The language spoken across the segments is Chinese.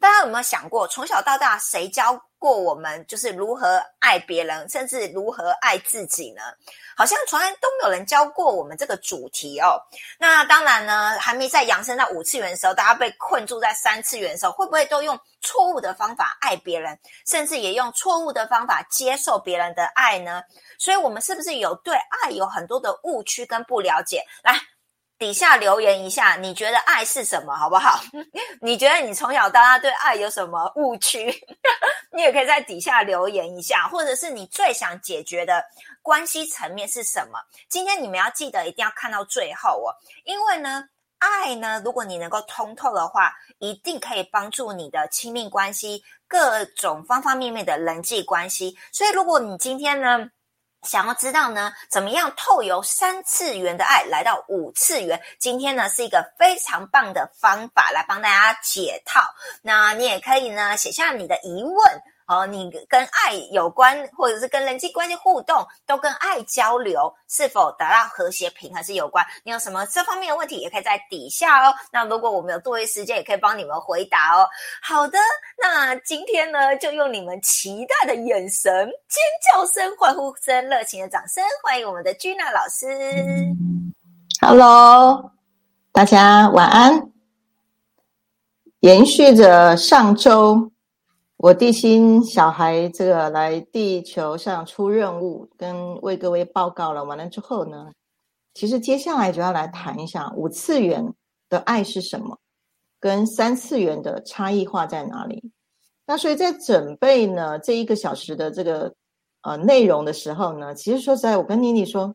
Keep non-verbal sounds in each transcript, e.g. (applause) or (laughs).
大家有没有想过，从小到大谁教过我们就是如何爱别人，甚至如何爱自己呢？好像从来都没有人教过我们这个主题哦。那当然呢，还没在扬升到五次元的时候，大家被困住在三次元的时候，会不会都用错误的方法爱别人，甚至也用错误的方法接受别人的爱呢？所以，我们是不是有对爱有很多的误区跟不了解？来。底下留言一下，你觉得爱是什么，好不好？(laughs) 你觉得你从小到大对爱有什么误区？(laughs) 你也可以在底下留言一下，或者是你最想解决的关系层面是什么？今天你们要记得一定要看到最后哦，因为呢，爱呢，如果你能够通透的话，一定可以帮助你的亲密关系各种方方面面的人际关系。所以，如果你今天呢，想要知道呢，怎么样透由三次元的爱来到五次元？今天呢是一个非常棒的方法来帮大家解套。那你也可以呢写下你的疑问。哦，你跟爱有关，或者是跟人际关系互动，都跟爱交流，是否达到和谐平衡是有关？你有什么这方面的问题，也可以在底下哦。那如果我们有多余时间，也可以帮你们回答哦。好的，那今天呢，就用你们期待的眼神、尖叫声、欢呼声、热情的掌声，欢迎我们的 Gina 老师。Hello，大家晚安。延续着上周。我地心小孩这个来地球上出任务，跟为各位报告了完了之后呢，其实接下来就要来谈一下五次元的爱是什么，跟三次元的差异化在哪里。那所以在准备呢这一个小时的这个呃内容的时候呢，其实说实在，我跟妮妮说，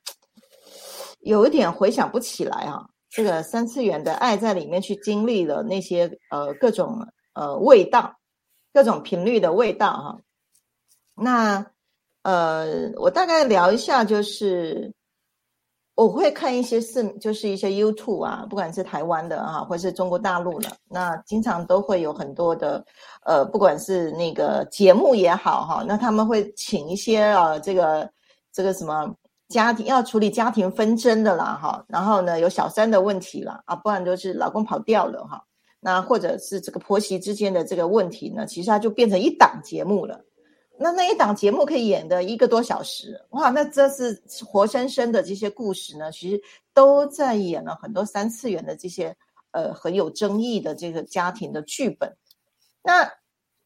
有一点回想不起来啊，这个三次元的爱在里面去经历了那些呃各种呃味道。各种频率的味道哈，那呃，我大概聊一下，就是我会看一些是，就是一些 YouTube 啊，不管是台湾的啊，或是中国大陆的，那经常都会有很多的呃，不管是那个节目也好哈，那他们会请一些啊，这个这个什么家庭要处理家庭纷争的啦哈，然后呢有小三的问题了啊，不然就是老公跑掉了哈。那或者是这个婆媳之间的这个问题呢，其实它就变成一档节目了。那那一档节目可以演的一个多小时，哇，那这是活生生的这些故事呢，其实都在演了很多三次元的这些呃很有争议的这个家庭的剧本。那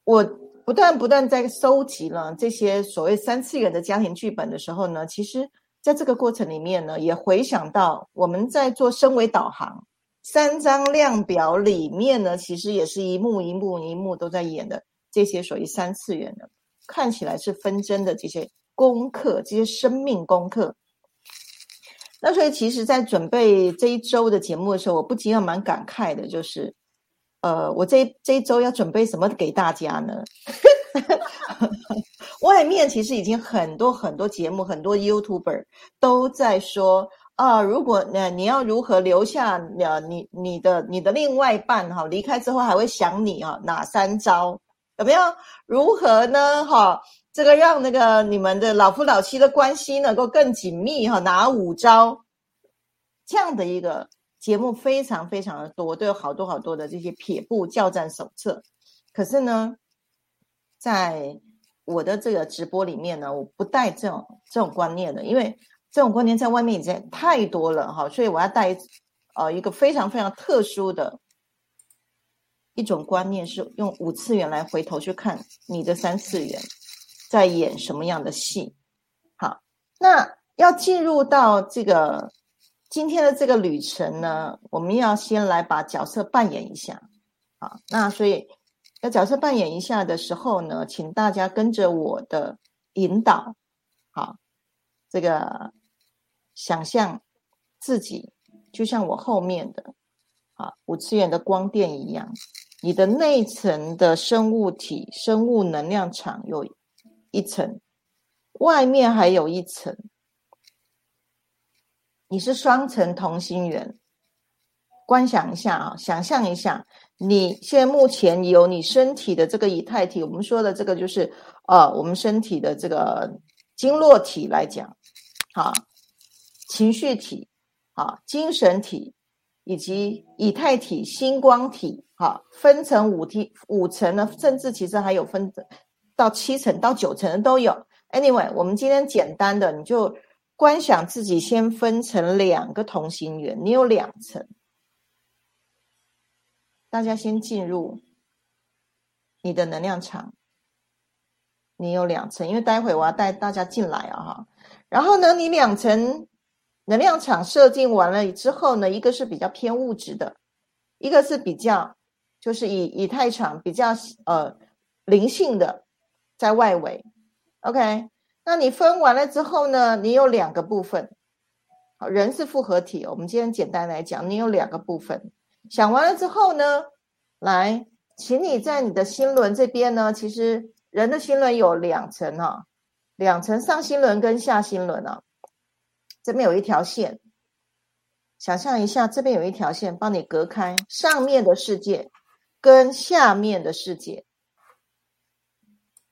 我不断不断在收集了这些所谓三次元的家庭剧本的时候呢，其实在这个过程里面呢，也回想到我们在做升维导航。三张量表里面呢，其实也是一幕一幕一幕都在演的这些属于三次元的，看起来是纷争的这些功课，这些生命功课。那所以其实，在准备这一周的节目的时候，我不禁要蛮感慨的，就是，呃，我这这一周要准备什么给大家呢？(laughs) 外面其实已经很多很多节目，很多 YouTuber 都在说。啊，如果那你要如何留下呃你你的你的另外一半哈，离开之后还会想你啊？哪三招有没有？如何呢？哈，这个让那个你们的老夫老妻的关系能够更紧密哈？哪五招？这样的一个节目非常非常的多，都有好多好多的这些撇步教战手册。可是呢，在我的这个直播里面呢，我不带这种这种观念的，因为。这种观念在外面已经太多了哈，所以我要带呃一个非常非常特殊的一种观念，是用五次元来回头去看你的三次元在演什么样的戏。好，那要进入到这个今天的这个旅程呢，我们要先来把角色扮演一下。好，那所以要角色扮演一下的时候呢，请大家跟着我的引导。好，这个。想象自己就像我后面的啊五次元的光电一样，你的内层的生物体、生物能量场有一层，外面还有一层，你是双层同心圆。观想一下啊，想象一下，你现在目前有你身体的这个以太体，我们说的这个就是呃，我们身体的这个经络体来讲，好。情绪体、啊精神体以及以太体、星光体好，分成五梯五层呢，甚至其实还有分到七层到九层的都有。Anyway，我们今天简单的，你就观想自己先分成两个同心圆，你有两层，大家先进入你的能量场，你有两层，因为待会我要带大家进来啊哈。然后呢，你两层能量场设定完了之后呢，一个是比较偏物质的，一个是比较就是以以太场比较呃灵性的在外围。OK，那你分完了之后呢，你有两个部分。好，人是复合体，我们今天简单来讲，你有两个部分。想完了之后呢，来，请你在你的心轮这边呢，其实人的心轮有两层哈。两层上心轮跟下心轮啊，这边有一条线，想象一下，这边有一条线帮你隔开上面的世界跟下面的世界。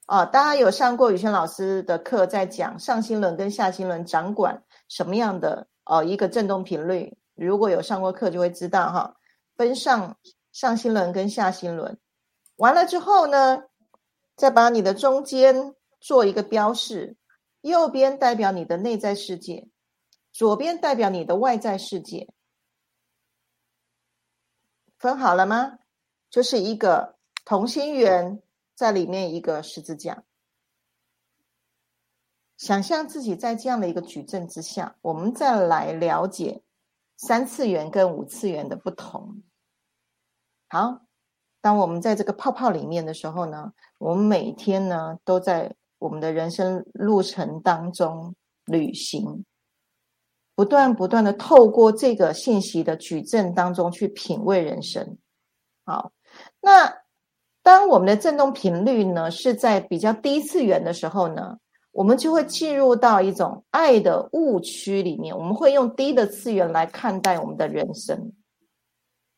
哦，大家有上过宇轩老师的课，在讲上心轮跟下心轮掌管什么样的哦一个振动频率。如果有上过课，就会知道哈，分上上心轮跟下心轮。完了之后呢，再把你的中间。做一个标示，右边代表你的内在世界，左边代表你的外在世界。分好了吗？就是一个同心圆在里面，一个十字架。想象自己在这样的一个矩阵之下，我们再来了解三次元跟五次元的不同。好，当我们在这个泡泡里面的时候呢，我们每天呢都在。我们的人生路程当中，旅行，不断不断的透过这个信息的矩阵当中去品味人生。好，那当我们的振动频率呢是在比较低次元的时候呢，我们就会进入到一种爱的误区里面。我们会用低的次元来看待我们的人生。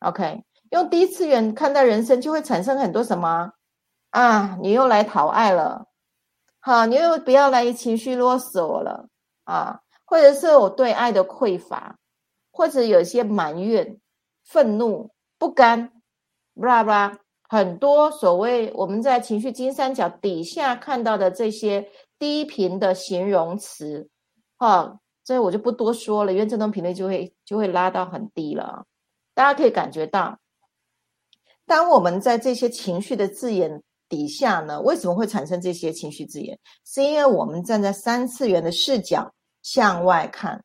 OK，用低次元看待人生，就会产生很多什么啊？你又来讨爱了。好，你又不要来情绪啰嗦了啊，或者是我对爱的匮乏，或者有些埋怨、愤怒、不甘，布拉布拉，很多所谓我们在情绪金三角底下看到的这些低频的形容词，哈，这我就不多说了，因为振动频率就会就会拉到很低了。大家可以感觉到，当我们在这些情绪的字眼。底下呢？为什么会产生这些情绪字眼？是因为我们站在三次元的视角向外看，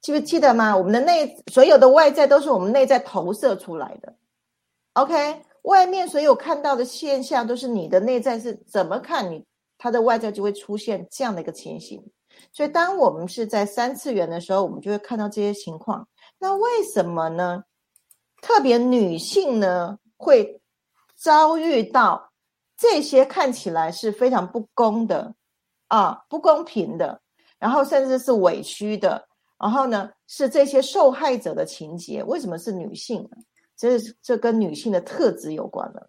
记不记得吗？我们的内所有的外在都是我们内在投射出来的。OK，外面所有看到的现象都是你的内在是怎么看你，它的外在就会出现这样的一个情形。所以，当我们是在三次元的时候，我们就会看到这些情况。那为什么呢？特别女性呢会？遭遇到这些看起来是非常不公的啊，不公平的，然后甚至是委屈的，然后呢是这些受害者的情节。为什么是女性？这这跟女性的特质有关了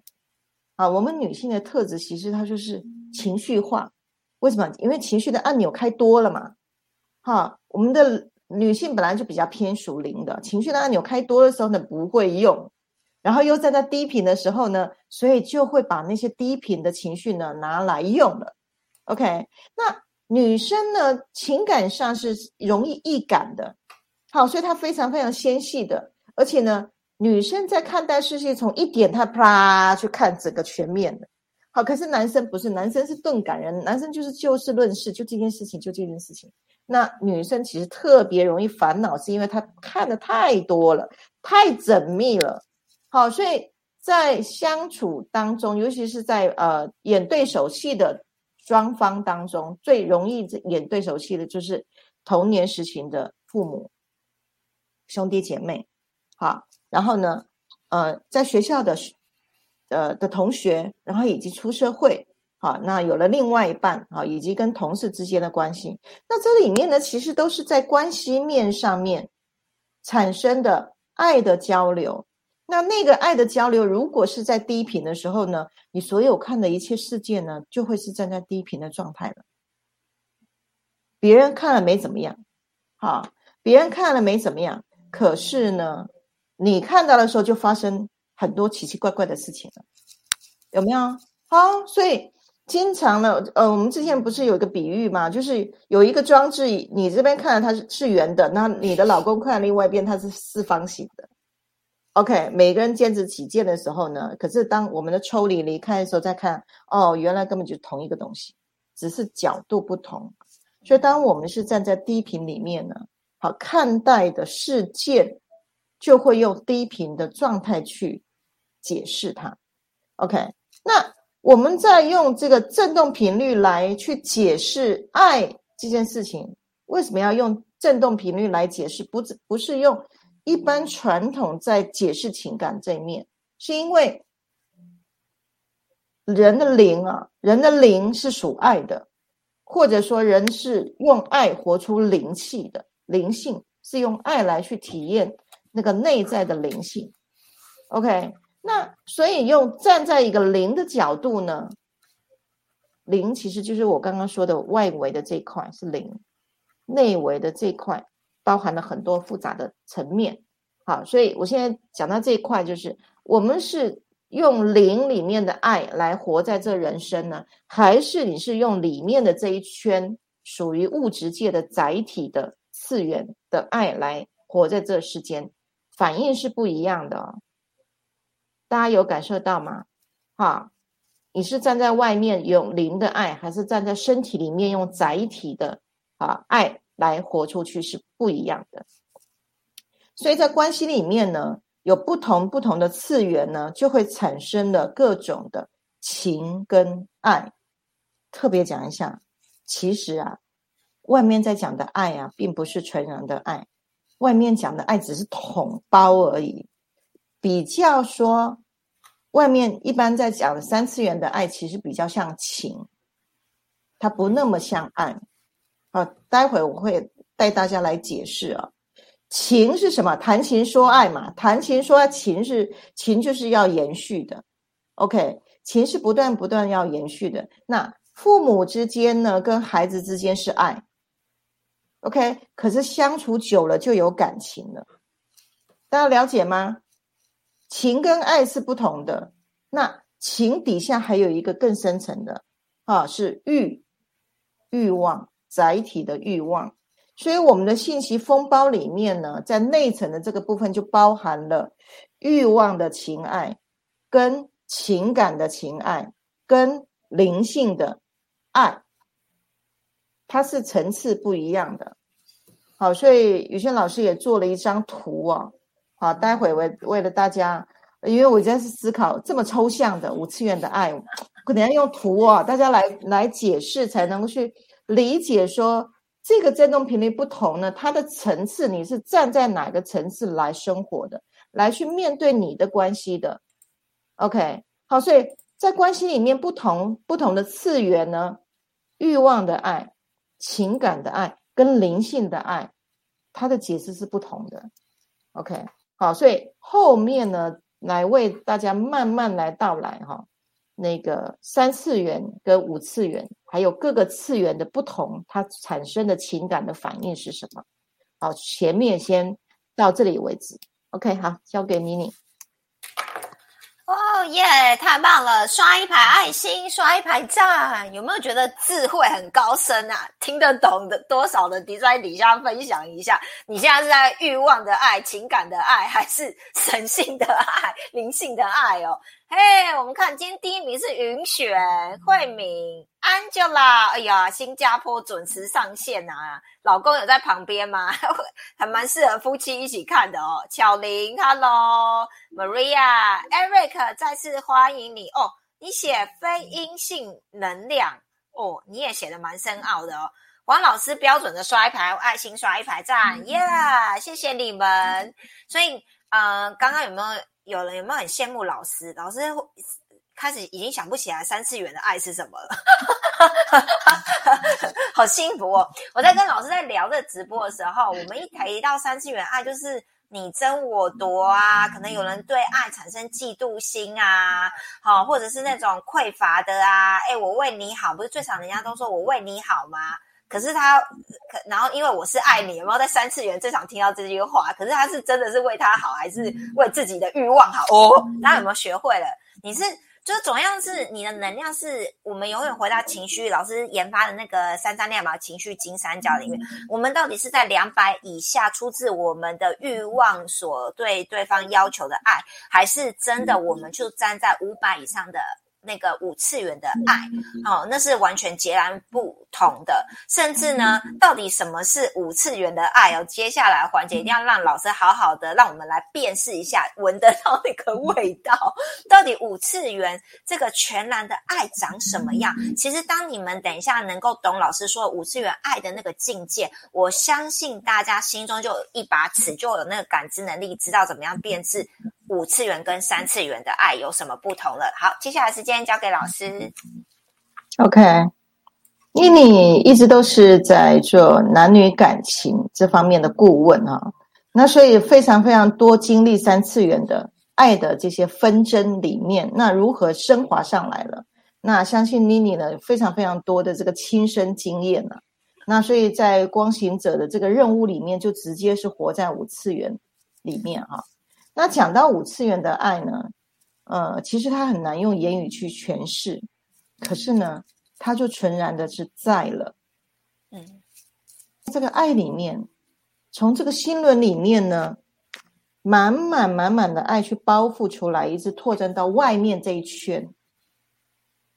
啊。我们女性的特质其实它就是情绪化。为什么？因为情绪的按钮开多了嘛。哈，我们的女性本来就比较偏属灵的，情绪的按钮开多的时候呢不会用。然后又在那低频的时候呢，所以就会把那些低频的情绪呢拿来用了。OK，那女生呢情感上是容易易感的，好，所以她非常非常纤细的，而且呢，女生在看待世界从一点她啪去看整个全面的。好，可是男生不是，男生是钝感人，男生就是就事论事，就这件事情就这件事情。那女生其实特别容易烦恼，是因为她看的太多了，太缜密了。好，所以在相处当中，尤其是在呃演对手戏的双方当中，最容易演对手戏的就是童年时期的父母、兄弟姐妹。好，然后呢，呃，在学校的呃的同学，然后以及出社会，好，那有了另外一半，好，以及跟同事之间的关系，那这里面呢，其实都是在关系面上面产生的爱的交流。那那个爱的交流，如果是在低频的时候呢，你所有看的一切世界呢，就会是站在低频的状态了。别人看了没怎么样，好，别人看了没怎么样，可是呢，你看到的时候就发生很多奇奇怪怪的事情了，有没有？好，所以经常呢，呃，我们之前不是有一个比喻嘛，就是有一个装置，你这边看它是是圆的，那你的老公看另外一边它是四方形的。OK，每个人坚持己见的时候呢，可是当我们的抽离离开的时候再看，哦，原来根本就同一个东西，只是角度不同。所以当我们是站在低频里面呢，好看待的事件，就会用低频的状态去解释它。OK，那。我们在用这个振动频率来去解释爱这件事情，为什么要用振动频率来解释？不不是用一般传统在解释情感这一面，是因为人的灵啊，人的灵是属爱的，或者说人是用爱活出灵气的，灵性是用爱来去体验那个内在的灵性。OK。那所以用站在一个零的角度呢，零其实就是我刚刚说的外围的这块是零，内围的这块包含了很多复杂的层面。好，所以我现在讲到这一块，就是我们是用零里面的爱来活在这人生呢，还是你是用里面的这一圈属于物质界的载体的次元的爱来活在这世间，反应是不一样的。大家有感受到吗？哈，你是站在外面用灵的爱，还是站在身体里面用载体的啊爱来活出去是不一样的。所以在关系里面呢，有不同不同的次元呢，就会产生了各种的情跟爱。特别讲一下，其实啊，外面在讲的爱啊，并不是纯然的爱，外面讲的爱只是统包而已。比较说，外面一般在讲的三次元的爱，其实比较像情，它不那么像爱。好，待会我会带大家来解释啊。情是什么？谈情说爱嘛，谈情说爱，情是情就是要延续的。OK，情是不断不断要延续的。那父母之间呢，跟孩子之间是爱。OK，可是相处久了就有感情了，大家了解吗？情跟爱是不同的，那情底下还有一个更深层的，啊，是欲，欲望载体的欲望。所以我们的信息风包里面呢，在内层的这个部分就包含了欲望的情爱，跟情感的情爱，跟灵性的爱，它是层次不一样的。好，所以宇轩老师也做了一张图啊。好，待会为为了大家，因为我在思考这么抽象的五次元的爱，可能要用图啊，大家来来解释，才能够去理解说这个振动频率不同呢，它的层次你是站在哪个层次来生活的，来去面对你的关系的。OK，好，所以在关系里面不同不同的次元呢，欲望的爱、情感的爱跟灵性的爱，它的解释是不同的。OK。好，所以后面呢，来为大家慢慢来道来哈，那个三次元跟五次元，还有各个次元的不同，它产生的情感的反应是什么？好，前面先到这里为止。OK，好，交给妮妮。哦耶，太棒了！刷一排爱心，刷一排赞，有没有觉得智慧很高深啊？听得懂的多少的，在底下分享一下。你现在是在欲望的爱、情感的爱，还是神性的爱、灵性的爱哦？嘿，我们看今天第一名是云雪、慧敏、Angela。哎呀，新加坡准时上线啊！老公有在旁边吗？(laughs) 还蛮适合夫妻一起看的哦。巧玲，Hello，Maria，Eric，再次欢迎你哦。你写非阴性能量哦，你也写的蛮深奥的哦。王老师标准的刷一排爱心，刷一排赞，耶！谢谢你们。所以，呃，刚刚有没有？有人有没有很羡慕老师？老师开始已经想不起来三次元的爱是什么了，(laughs) 好幸福哦！我在跟老师在聊这直播的时候，我们一提到三次元爱，就是你争我夺啊，可能有人对爱产生嫉妒心啊，好，或者是那种匮乏的啊，哎，我为你好，不是最常人家都说我为你好吗？可是他，可然后因为我是爱你，有没有在三次元最常听到这句话？可是他是真的是为他好，还是为自己的欲望好？哦，大家有没有学会了？你是。就是总样是你的能量是我们永远回到情绪老师研发的那个三三六嘛情绪金三角里面，我们到底是在两百以下出自我们的欲望所对对方要求的爱，还是真的我们就站在五百以上的？那个五次元的爱，哦，那是完全截然不同的。甚至呢，到底什么是五次元的爱？哦，接下来环节一定要让老师好好的让我们来辨识一下，闻得到那个味道。到底五次元这个全然的爱长什么样？其实，当你们等一下能够懂老师说五次元爱的那个境界，我相信大家心中就有一把尺，就有那个感知能力，知道怎么样辨识。五次元跟三次元的爱有什么不同了？好，接下来时间交给老师。OK，妮妮一直都是在做男女感情这方面的顾问啊，那所以非常非常多经历三次元的爱的这些纷争里面，那如何升华上来了？那相信妮妮呢，非常非常多的这个亲身经验呢，那所以在光行者的这个任务里面，就直接是活在五次元里面哈。那讲到五次元的爱呢，呃，其实它很难用言语去诠释，可是呢，它就纯然的是在了，嗯，这个爱里面，从这个心轮里面呢，满满满满的爱去包覆出来，一直拓展到外面这一圈，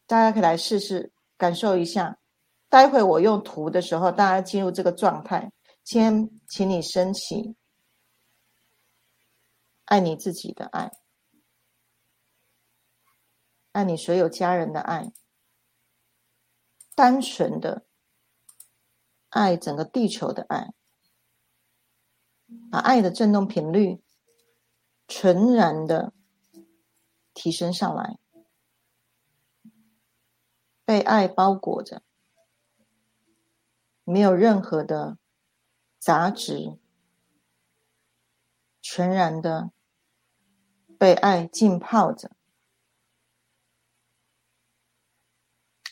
大家可以来试试感受一下。待会我用图的时候，大家进入这个状态，先请你升起。爱你自己的爱，爱你所有家人的爱，单纯的爱整个地球的爱，把爱的振动频率纯然的提升上来，被爱包裹着，没有任何的杂质，全然的。被爱浸泡着，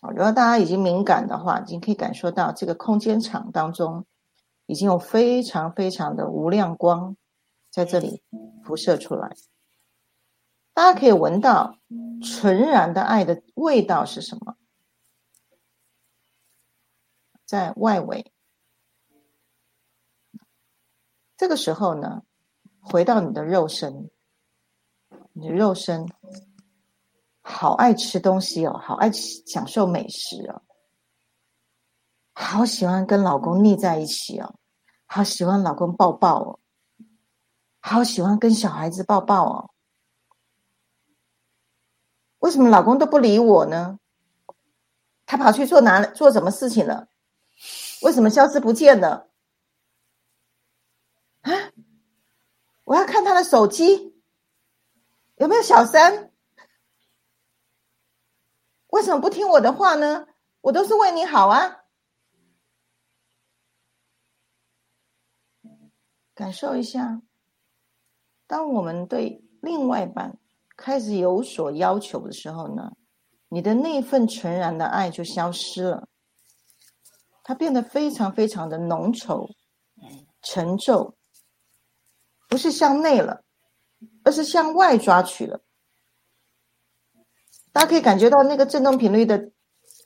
如果大家已经敏感的话，已经可以感受到这个空间场当中已经有非常非常的无量光在这里辐射出来。大家可以闻到纯然的爱的味道是什么？在外围。这个时候呢，回到你的肉身。你的肉身好爱吃东西哦，好爱享受美食哦，好喜欢跟老公腻在一起哦，好喜欢老公抱抱哦，好喜欢跟小孩子抱抱哦。为什么老公都不理我呢？他跑去做哪做什么事情了？为什么消失不见了？啊！我要看他的手机。有没有小三？为什么不听我的话呢？我都是为你好啊！感受一下，当我们对另外一半开始有所要求的时候呢，你的那份纯然的爱就消失了，它变得非常非常的浓稠、沉重，不是向内了。而是向外抓取了，大家可以感觉到那个振动频率的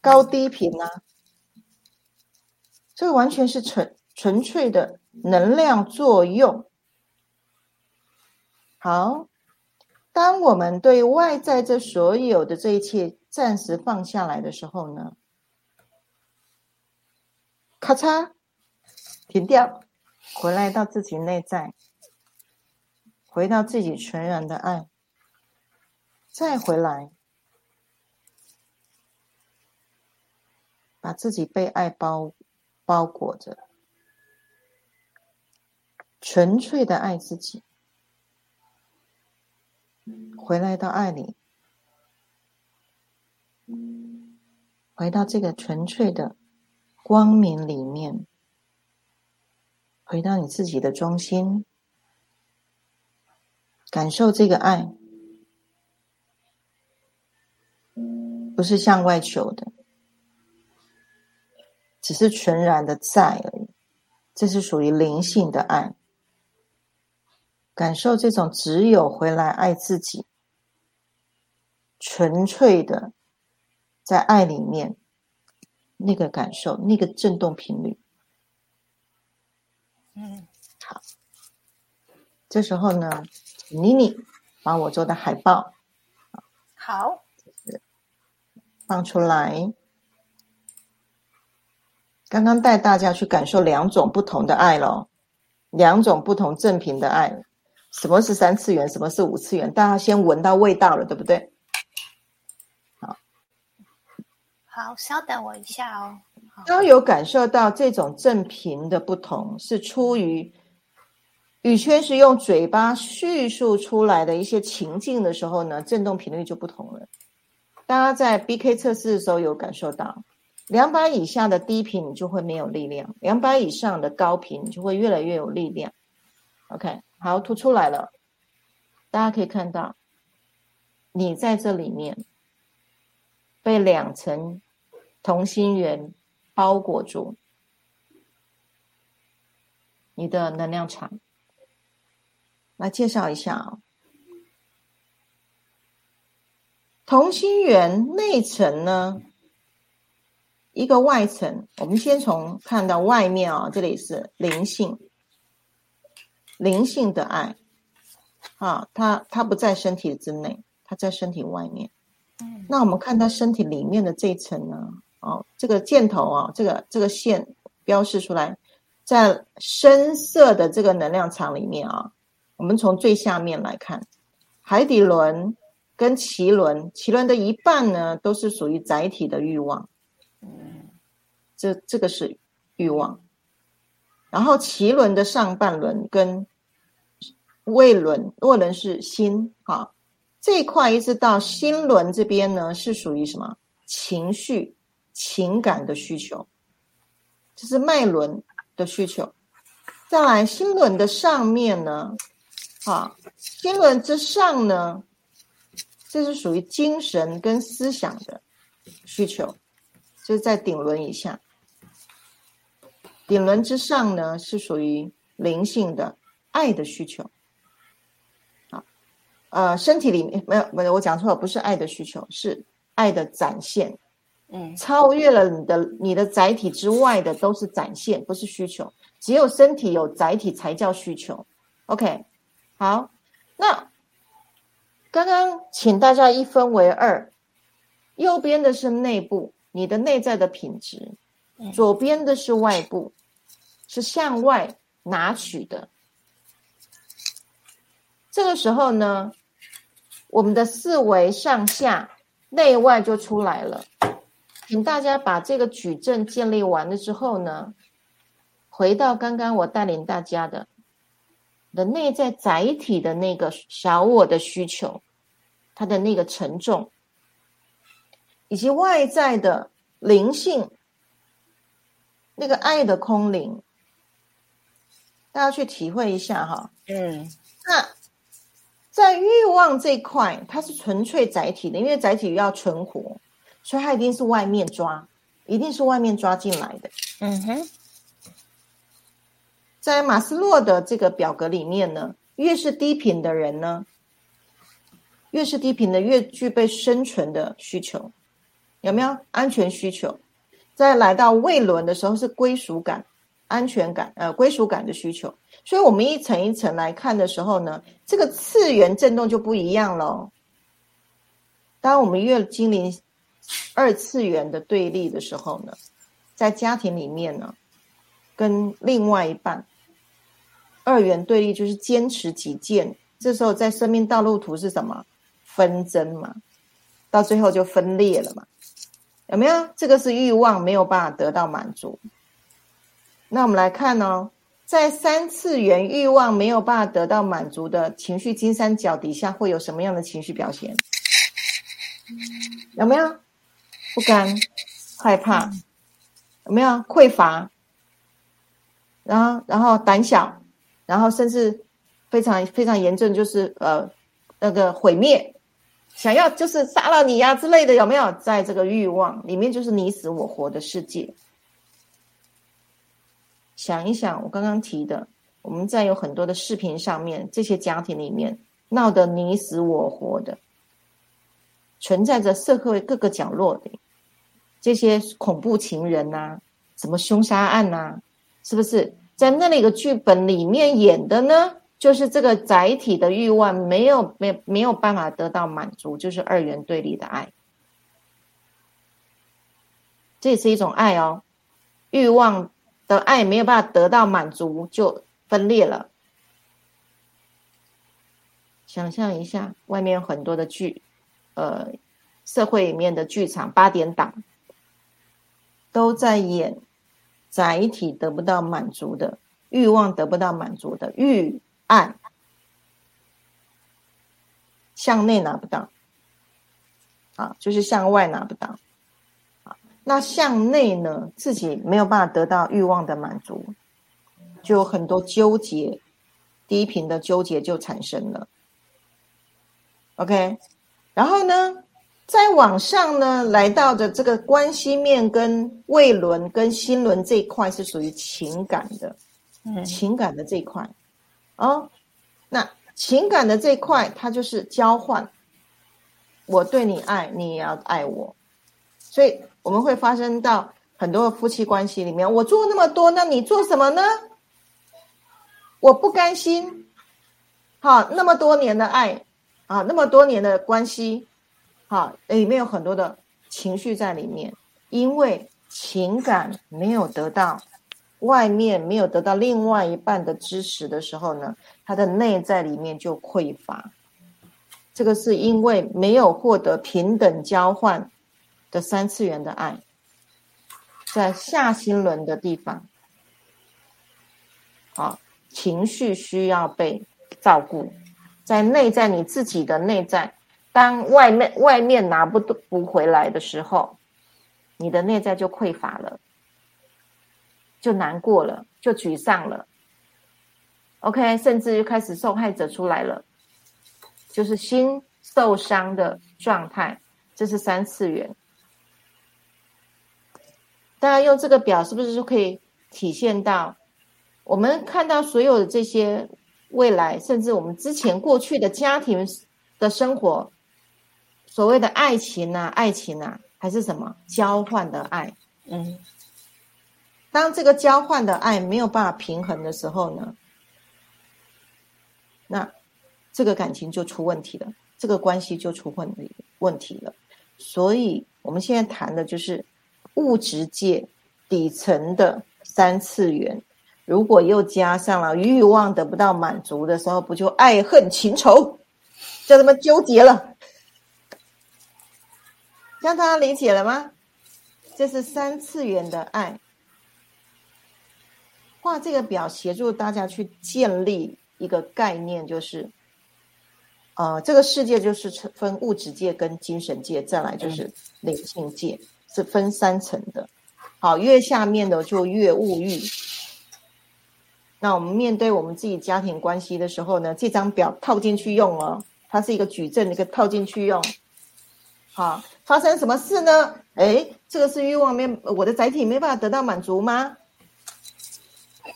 高低频啊，这个完全是纯纯粹的能量作用。好，当我们对外在这所有的这一切暂时放下来的时候呢，咔嚓，停掉，回来到自己内在。回到自己纯然的爱，再回来，把自己被爱包包裹着，纯粹的爱自己，回来到爱里，回到这个纯粹的光明里面，回到你自己的中心。感受这个爱，不是向外求的，只是纯然的在而已。这是属于灵性的爱，感受这种只有回来爱自己，纯粹的在爱里面那个感受，那个震动频率。嗯，好。这时候呢，妮妮把我做的海报好放出来。刚刚带大家去感受两种不同的爱咯，两种不同正品的爱。什么是三次元？什么是五次元？大家先闻到味道了，对不对？好，好，稍等我一下哦。都有感受到这种正频的不同，是出于宇圈是用嘴巴叙述出来的一些情境的时候呢，振动频率就不同了。大家在 BK 测试的时候有感受到。两百以下的低频，你就会没有力量；两百以上的高频，就会越来越有力量。OK，好，吐出来了。大家可以看到，你在这里面被两层同心圆包裹住，你的能量场。来介绍一下啊，同心圆内层呢？一个外层，我们先从看到外面啊，这里是灵性，灵性的爱，啊，它它不在身体之内，它在身体外面。嗯，那我们看它身体里面的这一层呢，哦，这个箭头啊，这个这个线标示出来，在深色的这个能量场里面啊，我们从最下面来看，海底轮跟脐轮，脐轮的一半呢，都是属于载体的欲望。嗯这这个是欲望，然后脐轮的上半轮跟胃轮，胃轮是心啊，这一块一直到心轮这边呢，是属于什么情绪、情感的需求，这是脉轮的需求。再来心轮的上面呢，啊，心轮之上呢，这是属于精神跟思想的需求。就是在顶轮以下，顶轮之上呢是属于灵性的爱的需求。好，呃，身体里面没有，没有，我讲错了，不是爱的需求，是爱的展现。嗯，超越了你的你的载体之外的都是展现，不是需求。只有身体有载体才叫需求。OK，好，那刚刚请大家一分为二，右边的是内部。你的内在的品质，左边的是外部，是向外拿取的。这个时候呢，我们的四维上下内外就出来了。请大家把这个矩阵建立完了之后呢，回到刚刚我带领大家的的内在载体的那个小我的需求，它的那个沉重。以及外在的灵性，那个爱的空灵，大家去体会一下哈。嗯，那在欲望这块，它是纯粹载体的，因为载体要存活，所以它一定是外面抓，一定是外面抓进来的。嗯哼，在马斯洛的这个表格里面呢，越是低频的人呢，越是低频的越具备生存的需求。有没有安全需求？在来到胃轮的时候是归属感、安全感，呃，归属感的需求。所以，我们一层一层来看的时候呢，这个次元振动就不一样喽。当我们越经历二次元的对立的时候呢，在家庭里面呢，跟另外一半二元对立就是坚持己见。这时候在生命道路图是什么？纷争嘛，到最后就分裂了嘛。有没有？这个是欲望没有办法得到满足。那我们来看哦，在三次元欲望没有办法得到满足的情绪金三角底下，会有什么样的情绪表现？有没有？不甘、害怕，有没有？匮乏，然后，然后胆小，然后甚至非常非常严重，就是呃，那个毁灭。想要就是杀了你呀之类的，有没有？在这个欲望里面，就是你死我活的世界。想一想，我刚刚提的，我们在有很多的视频上面，这些家庭里面闹得你死我活的，存在着社会各个角落的这些恐怖情人呐，什么凶杀案呐，是不是在那里个剧本里面演的呢？就是这个载体的欲望没有没没有办法得到满足，就是二元对立的爱，这也是一种爱哦，欲望。的爱没有办法得到满足，就分裂了。想象一下，外面很多的剧，呃，社会里面的剧场八点档都在演载体得不到满足的欲望，得不到满足的欲爱，向内拿不到，啊，就是向外拿不到。啊那向内呢？自己没有办法得到欲望的满足，就有很多纠结，低频的纠结就产生了。OK，然后呢，再往上呢，来到的这个关系面跟胃轮跟心轮这一块是属于情感的，情感的这一块。哦，那情感的这一块，它就是交换，我对你爱你也要爱我，所以。我们会发生到很多夫妻关系里面，我做那么多，那你做什么呢？我不甘心，好，那么多年的爱，啊，那么多年的关系，啊，里面有很多的情绪在里面，因为情感没有得到外面没有得到另外一半的支持的时候呢，他的内在里面就匮乏，这个是因为没有获得平等交换。的三次元的爱，在下心轮的地方，啊，情绪需要被照顾，在内在你自己的内在，当外面外面拿不不回来的时候，你的内在就匮乏了，就难过了，就沮丧了。OK，甚至又开始受害者出来了，就是心受伤的状态，这是三次元。大家用这个表是不是就可以体现到，我们看到所有的这些未来，甚至我们之前过去的家庭的生活，所谓的爱情啊，爱情啊，还是什么交换的爱？嗯，当这个交换的爱没有办法平衡的时候呢，那这个感情就出问题了，这个关系就出问题问题了。所以我们现在谈的就是。物质界底层的三次元，如果又加上了欲望得不到满足的时候，不就爱恨情仇，就这么纠结了？让大家理解了吗？这是三次元的爱。画这个表协助大家去建立一个概念，就是，呃，这个世界就是分物质界跟精神界，再来就是灵性界。是分三层的，好，越下面的就越物欲。那我们面对我们自己家庭关系的时候呢，这张表套进去用哦，它是一个矩阵，一个套进去用。好，发生什么事呢？哎，这个是欲望没，我的载体没办法得到满足吗？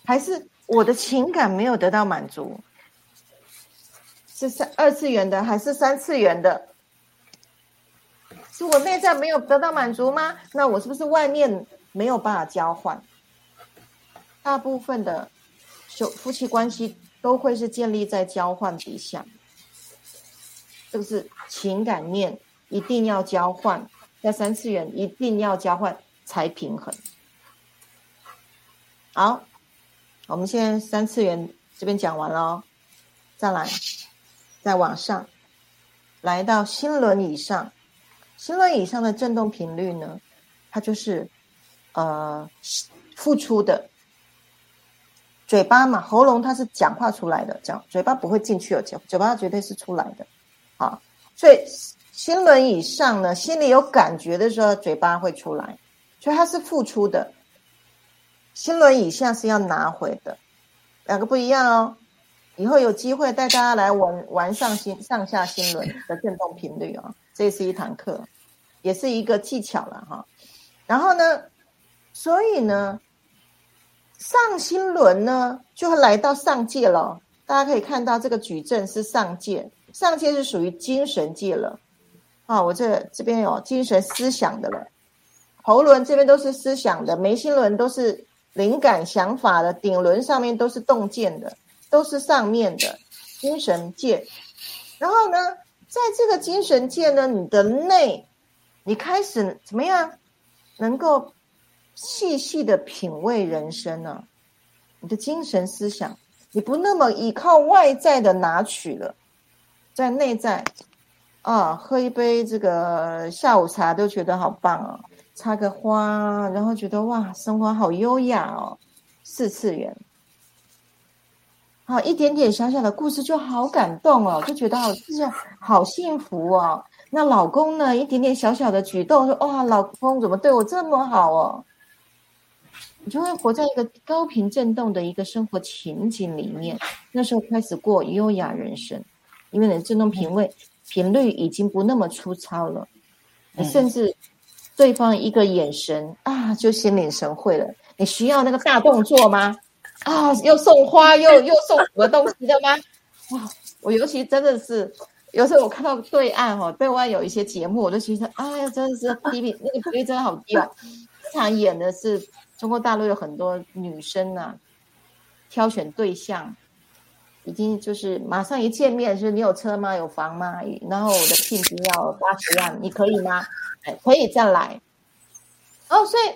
还是我的情感没有得到满足？是三二次元的还是三次元的？是我内在没有得到满足吗？那我是不是外面没有办法交换？大部分的夫夫妻关系都会是建立在交换底下，这个是情感面一定要交换，在三次元一定要交换才平衡。好，我们现在三次元这边讲完了，再来，再往上，来到心轮以上。心轮以上的振动频率呢，它就是呃付出的嘴巴嘛，喉咙它是讲话出来的，讲嘴巴不会进去哦，嘴嘴巴绝对是出来的，好，所以心轮以上呢，心里有感觉的时候，嘴巴会出来，所以它是付出的。心轮以下是要拿回的，两个不一样哦。以后有机会带大家来玩玩上心上下心轮的振动频率哦。这是一堂课，也是一个技巧了哈。然后呢，所以呢，上心轮呢，就会来到上界了。大家可以看到，这个矩阵是上界，上界是属于精神界了。啊，我这这边有精神思想的了，喉轮这边都是思想的，眉心轮都是灵感想法的，顶轮上面都是洞见的，都是上面的精神界。然后呢，在这个精神界呢，你的内，你开始怎么样，能够。细细的品味人生呢，你的精神思想，你不那么依靠外在的拿取了，在内在啊，喝一杯这个下午茶都觉得好棒哦，插个花，然后觉得哇，生活好优雅哦，四次元，好一点点小小的故事就好感动哦，就觉得好就是好幸福哦。那老公呢，一点点小小的举动，说哇，老公怎么对我这么好哦？你就会活在一个高频振动的一个生活情景里面，那时候开始过优雅人生，因为你的振动频位频率已经不那么粗糙了，你甚至对方一个眼神啊，就心领神会了。你需要那个大动作吗？啊，又送花又 (laughs) 又送什么东西的吗？哇，我尤其真的是有时候我看到对岸哦，对岸有一些节目，我都觉得哎呀，真的是低频 (laughs) 那个频率真的好低啊，经常演的是。中国大陆有很多女生呢，挑选对象，已经就是马上一见面，就是你有车吗？有房吗？然后我的聘金要八十万，你可以吗？(laughs) 哎，可以再来。哦，所以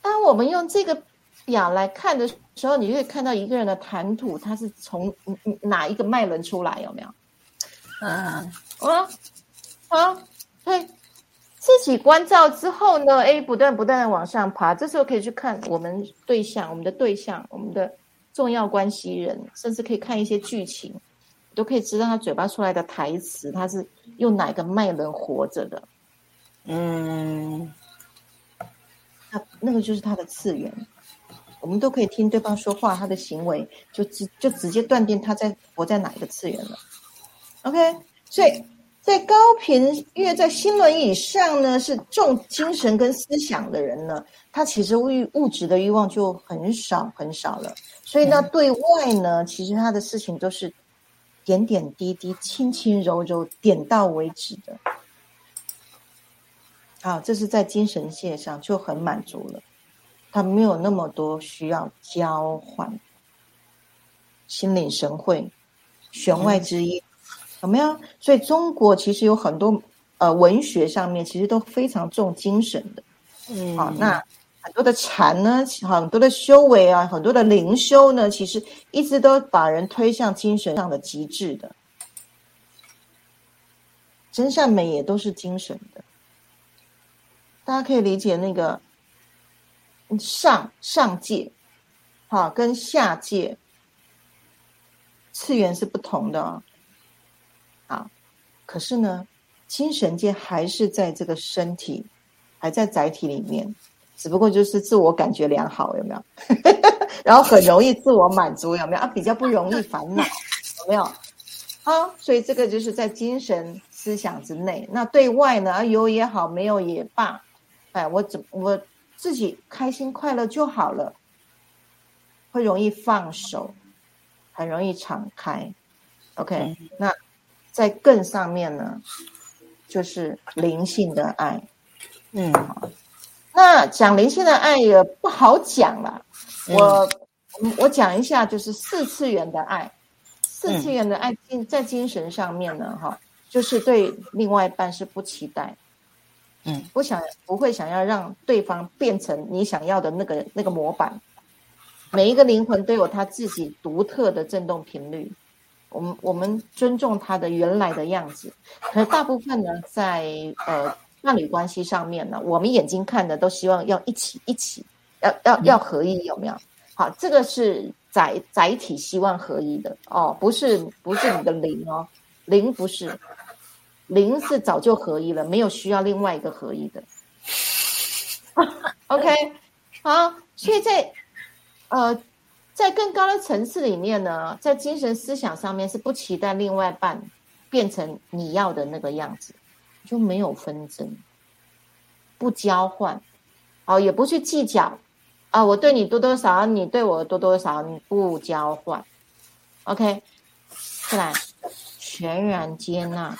当我们用这个表来看的时候，你就会看到一个人的谈吐，他是从哪一个脉轮出来，有没有？嗯，啊，好，对。自己关照之后呢，哎，不断不断的往上爬。这时候可以去看我们对象、我们的对象、我们的重要关系人，甚至可以看一些剧情，都可以知道他嘴巴出来的台词，他是用哪个脉轮活着的。嗯，那那个就是他的次元，我们都可以听对方说话，他的行为就直就直接断定他在活在哪一个次元了。OK，所以。在高频越在心轮以上呢，是重精神跟思想的人呢，他其实物物质的欲望就很少很少了。所以呢，对外呢，其实他的事情都是点点滴滴、轻轻柔柔、点到为止的。啊，这是在精神界上就很满足了，他没有那么多需要交换，心领神会，弦外之音。有没有？所以中国其实有很多呃文学上面其实都非常重精神的，嗯，好，那很多的禅呢，很多的修为啊，很多的灵修呢，其实一直都把人推向精神上的极致的，真善美也都是精神的，大家可以理解那个上上界，好，跟下界次元是不同的啊。可是呢，精神界还是在这个身体，还在载体里面，只不过就是自我感觉良好，有没有？(laughs) 然后很容易自我满足，有没有？啊，比较不容易烦恼，有没有？啊，所以这个就是在精神思想之内。那对外呢，有也好，没有也罢，哎，我怎我自己开心快乐就好了，会容易放手，很容易敞开。OK，那。在更上面呢，就是灵性的爱，嗯，那讲灵性的爱也不好讲了。我我讲一下，就是四次元的爱，四次元的爱精在精神上面呢，哈，就是对另外一半是不期待，嗯，不想不会想要让对方变成你想要的那个那个模板。每一个灵魂都有他自己独特的振动频率。我们我们尊重他的原来的样子，可是大部分呢，在呃伴侣关系上面呢，我们眼睛看的都希望要一起一起，要要要合一，有没有？好，这个是载载体希望合一的哦，不是不是你的灵哦，灵不是，灵是早就合一了，没有需要另外一个合一的。(laughs) OK，好，所以在呃。在更高的层次里面呢，在精神思想上面是不期待另外半变成你要的那个样子，就没有纷争，不交换，哦，也不去计较啊，我对你多多少，你对我多多少少，你不交换。OK，再来，全然接纳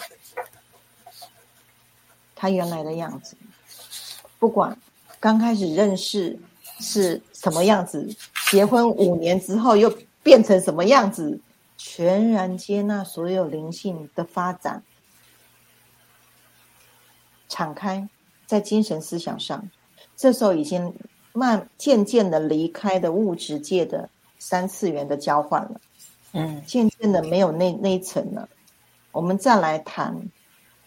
他原来的样子，不管刚开始认识是什么样子，结婚五年之后又变成什么样子，全然接纳所有灵性的发展，敞开在精神思想上，这时候已经慢渐渐的离开的物质界的三次元的交换了。嗯，渐渐的没有那那一层了，我们再来谈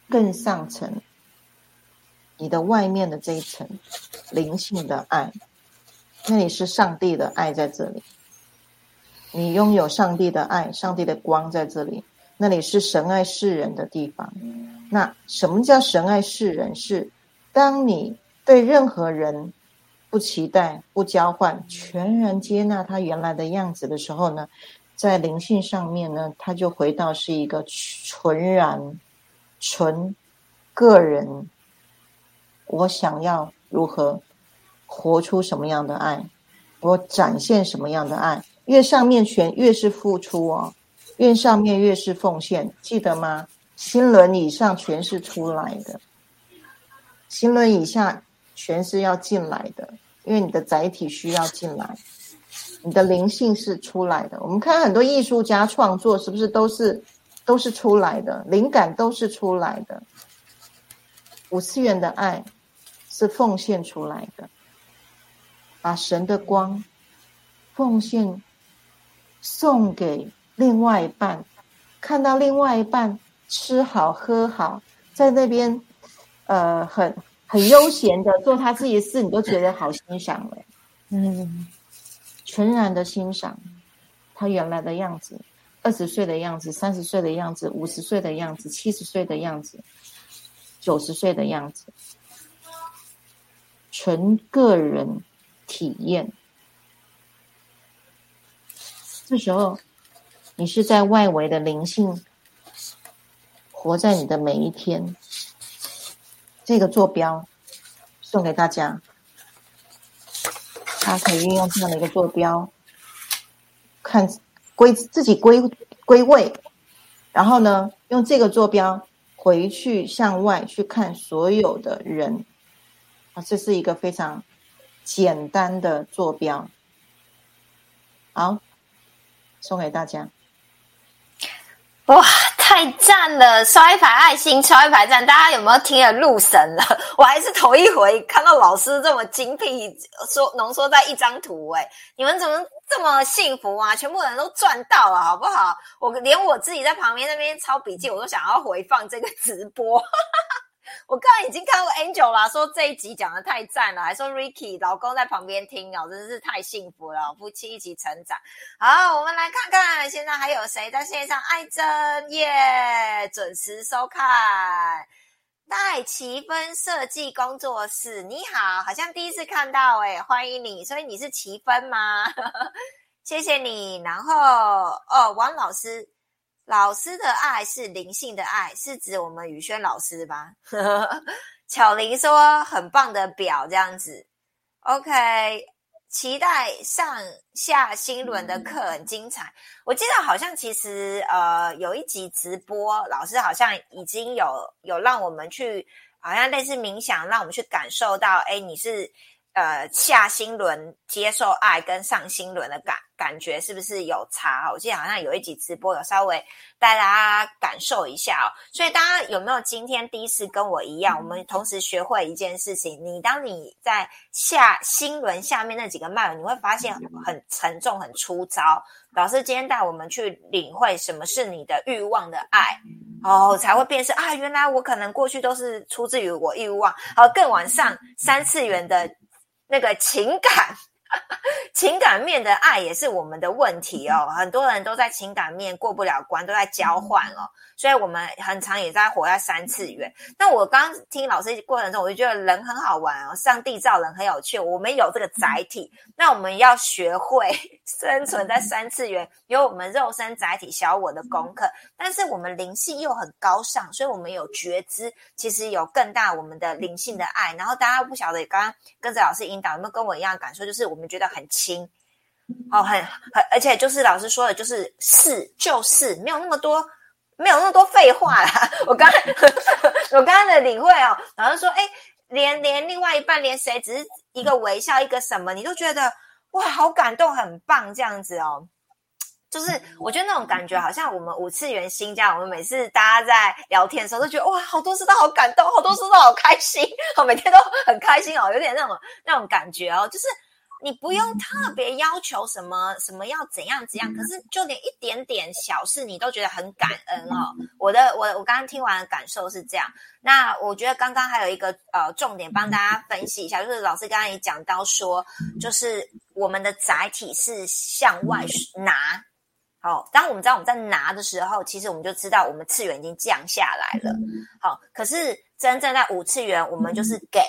更上层，你的外面的这一层灵性的爱，那里是上帝的爱在这里，你拥有上帝的爱，上帝的光在这里，那里是神爱世人的地方。那什么叫神爱世人？是当你对任何人不期待、不交换，全然接纳他原来的样子的时候呢？在灵性上面呢，他就回到是一个纯然、纯个人。我想要如何活出什么样的爱，我展现什么样的爱？越上面全越是付出哦，越上面越是奉献，记得吗？心轮以上全是出来的，心轮以下全是要进来的，因为你的载体需要进来。你的灵性是出来的。我们看很多艺术家创作，是不是都是都是出来的？灵感都是出来的。五次元的爱是奉献出来的，把神的光奉献送给另外一半，看到另外一半吃好喝好，在那边呃很很悠闲的做他自己的事，你都觉得好欣赏了。嗯。全然的欣赏他原来的样子，二十岁的样子，三十岁的样子，五十岁的样子，七十岁的样子，九十岁的样子，纯个人体验。这时候，你是在外围的灵性，活在你的每一天。这个坐标送给大家。大家可以运用这样的一个坐标，看归自己归归位，然后呢，用这个坐标回去向外去看所有的人，啊，这是一个非常简单的坐标。好，送给大家。哇！太赞了！刷一排爱心，刷一排赞，大家有没有听得入神了？(laughs) 我还是头一回看到老师这么精辟，说浓缩在一张图，哎，你们怎么这么幸福啊？全部人都赚到了，好不好？我连我自己在旁边那边抄笔记，我都想要回放这个直播。哈哈哈我刚刚已经看过 Angel 啦，说这一集讲的太赞了，还说 Ricky 老公在旁边听哦，真是太幸福了，夫妻一起成长。好，我们来看看现在还有谁在线上？爱珍耶，准时收看。戴奇芬设计工作室，你好，好像第一次看到哎，欢迎你，所以你是奇芬吗？(laughs) 谢谢你。然后哦，王老师。老师的爱是灵性的爱，是指我们宇轩老师吧？(laughs) 巧玲说很棒的表这样子，OK，期待上下新轮的课很精彩。我记得好像其实呃有一集直播，老师好像已经有有让我们去，好像类似冥想，让我们去感受到，哎，你是。呃，下心轮接受爱跟上心轮的感感觉是不是有差？我记得好像有一集直播有稍微带大家感受一下哦。所以大家有没有今天第一次跟我一样，我们同时学会一件事情？你当你在下心轮下面那几个脉轮，你会发现很沉重、很粗糙。老师今天带我们去领会什么是你的欲望的爱哦，才会变成啊，原来我可能过去都是出自于我欲望，好更往上三次元的。那个情感，(laughs) 情感面的爱也是我们的问题哦。很多人都在情感面过不了关，都在交换哦。所以我们很常也在活在三次元。那我刚听老师过程中，我就觉得人很好玩哦。上帝造人很有趣，我们有这个载体，那我们要学会 (laughs) 生存在三次元，有我们肉身载体小我的功课。但是我们灵性又很高尚，所以我们有觉知，其实有更大我们的灵性的爱。然后大家不晓得，刚刚跟着老师引导，有没有跟我一样感受？就是我们你们觉得很轻，哦，很很，而且就是老师说的，就是是就是没有那么多，没有那么多废话啦。我刚 (laughs) 我刚刚的领会哦，老师说，哎，连连另外一半，连谁只是一个微笑，一个什么，你都觉得哇，好感动，很棒，这样子哦。就是我觉得那种感觉，好像我们五次元新家，我们每次大家在聊天的时候，都觉得哇，好多事都好感动，好多事都好开心，(laughs) 我每天都很开心哦，有点那种那种感觉哦。就是你不用特别要求什么什么要怎样怎样，可是就连一点点小事，你都觉得很感恩哦。我的我我刚刚听完的感受是这样。那我觉得刚刚还有一个呃重点，帮大家分析一下，就是老师刚刚也讲到说，就是我们的载体是向外拿。好，当我们知道我们在拿的时候，其实我们就知道我们次元已经降下来了。好，可是真正在五次元，我们就是给，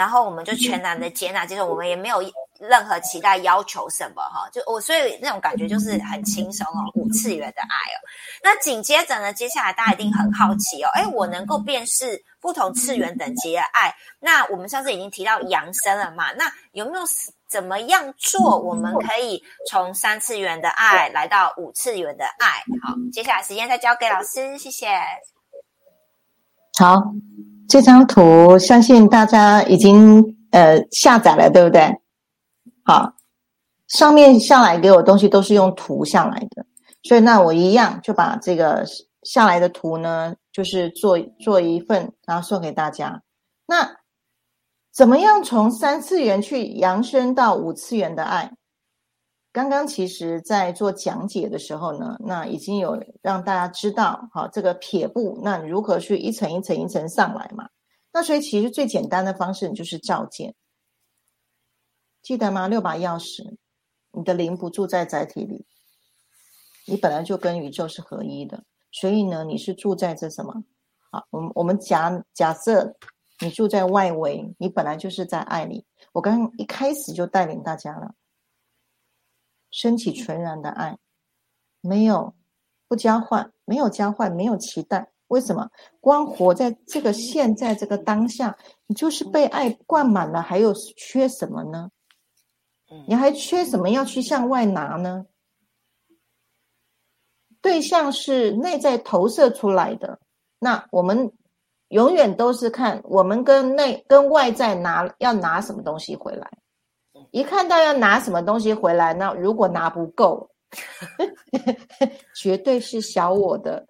然后我们就全然的接纳，接受，我们也没有任何期待要求什么哈。就我所以那种感觉就是很轻松哦，五次元的爱哦。那紧接着呢，接下来大家一定很好奇哦，哎，我能够辨识不同次元等级的爱？那我们上次已经提到扬升了嘛？那有没有？怎么样做，我们可以从三次元的爱来到五次元的爱？好，接下来时间再交给老师，谢谢。好，这张图相信大家已经呃下载了，对不对？好，上面下来给我东西都是用图下来的，所以那我一样就把这个下来的图呢，就是做做一份，然后送给大家。那。怎么样从三次元去扬升到五次元的爱？刚刚其实在做讲解的时候呢，那已经有让大家知道，好这个撇步，那如何去一层一层一层上来嘛？那所以其实最简单的方式就是照见，记得吗？六把钥匙，你的灵不住在载体里，你本来就跟宇宙是合一的，所以呢，你是住在这什么？好，我们我们假假设。你住在外围，你本来就是在爱里。我刚一开始就带领大家了，升起纯然的爱，没有不交换，没有交换，没有期待。为什么？光活在这个现在这个当下，你就是被爱灌满了，还有缺什么呢？你还缺什么要去向外拿呢？对象是内在投射出来的，那我们。永远都是看我们跟内跟外在拿要拿什么东西回来，一看到要拿什么东西回来，那如果拿不够，(laughs) 绝对是小我的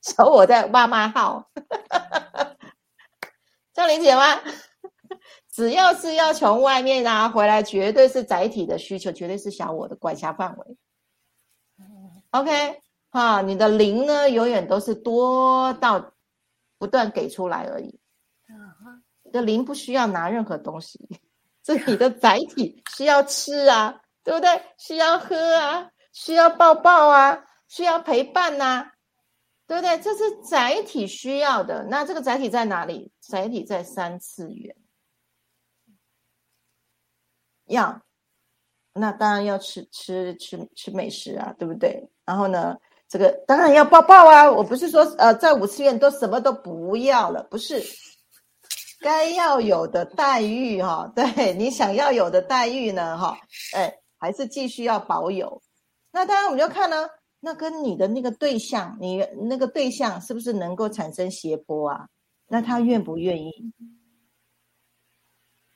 小我在骂骂号，这样理解吗？只要是要从外面拿回来，绝对是载体的需求，绝对是小我的管辖范围。OK，哈，你的零呢，永远都是多到。不断给出来而已，你的零不需要拿任何东西，是你的载体需要吃啊，对不对？需要喝啊，需要抱抱啊，需要陪伴呐，对不对？这是载体需要的。那这个载体在哪里？载体在三次元，要，那当然要吃吃吃吃美食啊，对不对？然后呢？这个当然要抱抱啊！我不是说呃，在五次元都什么都不要了，不是该要有的待遇哈，(laughs) 对你想要有的待遇呢哈，哎，还是继续要保有。那当然我们就看呢，那跟你的那个对象，你那个对象是不是能够产生斜坡啊？那他愿不愿意？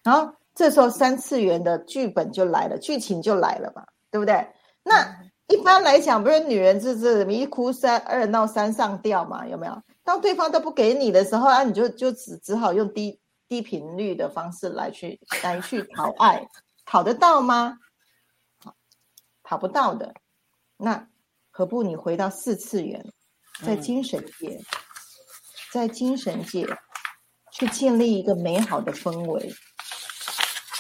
好，这时候三次元的剧本就来了，剧情就来了嘛，对不对？那。一般来讲，不是女人就是一哭三二闹三上吊嘛？有没有？当对方都不给你的时候啊，你就就只只好用低低频率的方式来去来去讨爱，讨得到吗？讨不到的。那何不你回到四次元，在精神界，在精神界去建立一个美好的氛围。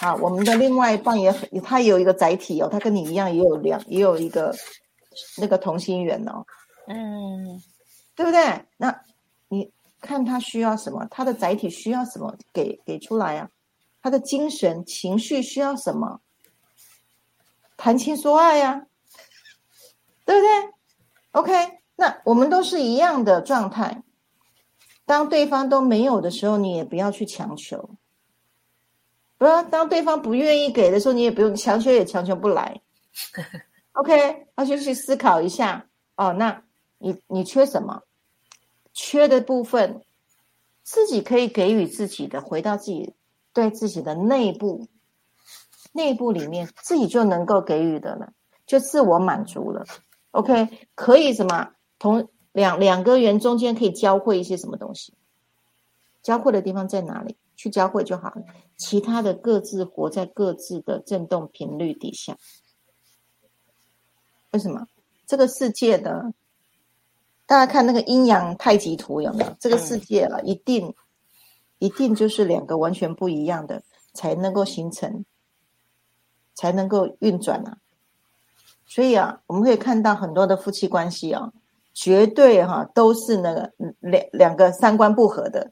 啊，我们的另外一半也很，他也有一个载体哦，他跟你一样也有两，也有一个那个同心圆哦，嗯，对不对？那你看他需要什么，他的载体需要什么，给给出来啊？他的精神情绪需要什么？谈情说爱呀，对不对？OK，那我们都是一样的状态。当对方都没有的时候，你也不要去强求。不要当对方不愿意给的时候，你也不用强求，也强求不来。(laughs) OK，要去去思考一下哦。那你你缺什么？缺的部分，自己可以给予自己的，回到自己对自己的内部，内部里面自己就能够给予的了，就自我满足了。OK，可以什么？同两两个人中间可以交汇一些什么东西？交汇的地方在哪里？去交汇就好了。其他的各自活在各自的振动频率底下。为什么？这个世界的，大家看那个阴阳太极图有没有？这个世界啊，一定一定就是两个完全不一样的，才能够形成，才能够运转啊。所以啊，我们可以看到很多的夫妻关系啊，绝对哈都是那个两两个三观不合的，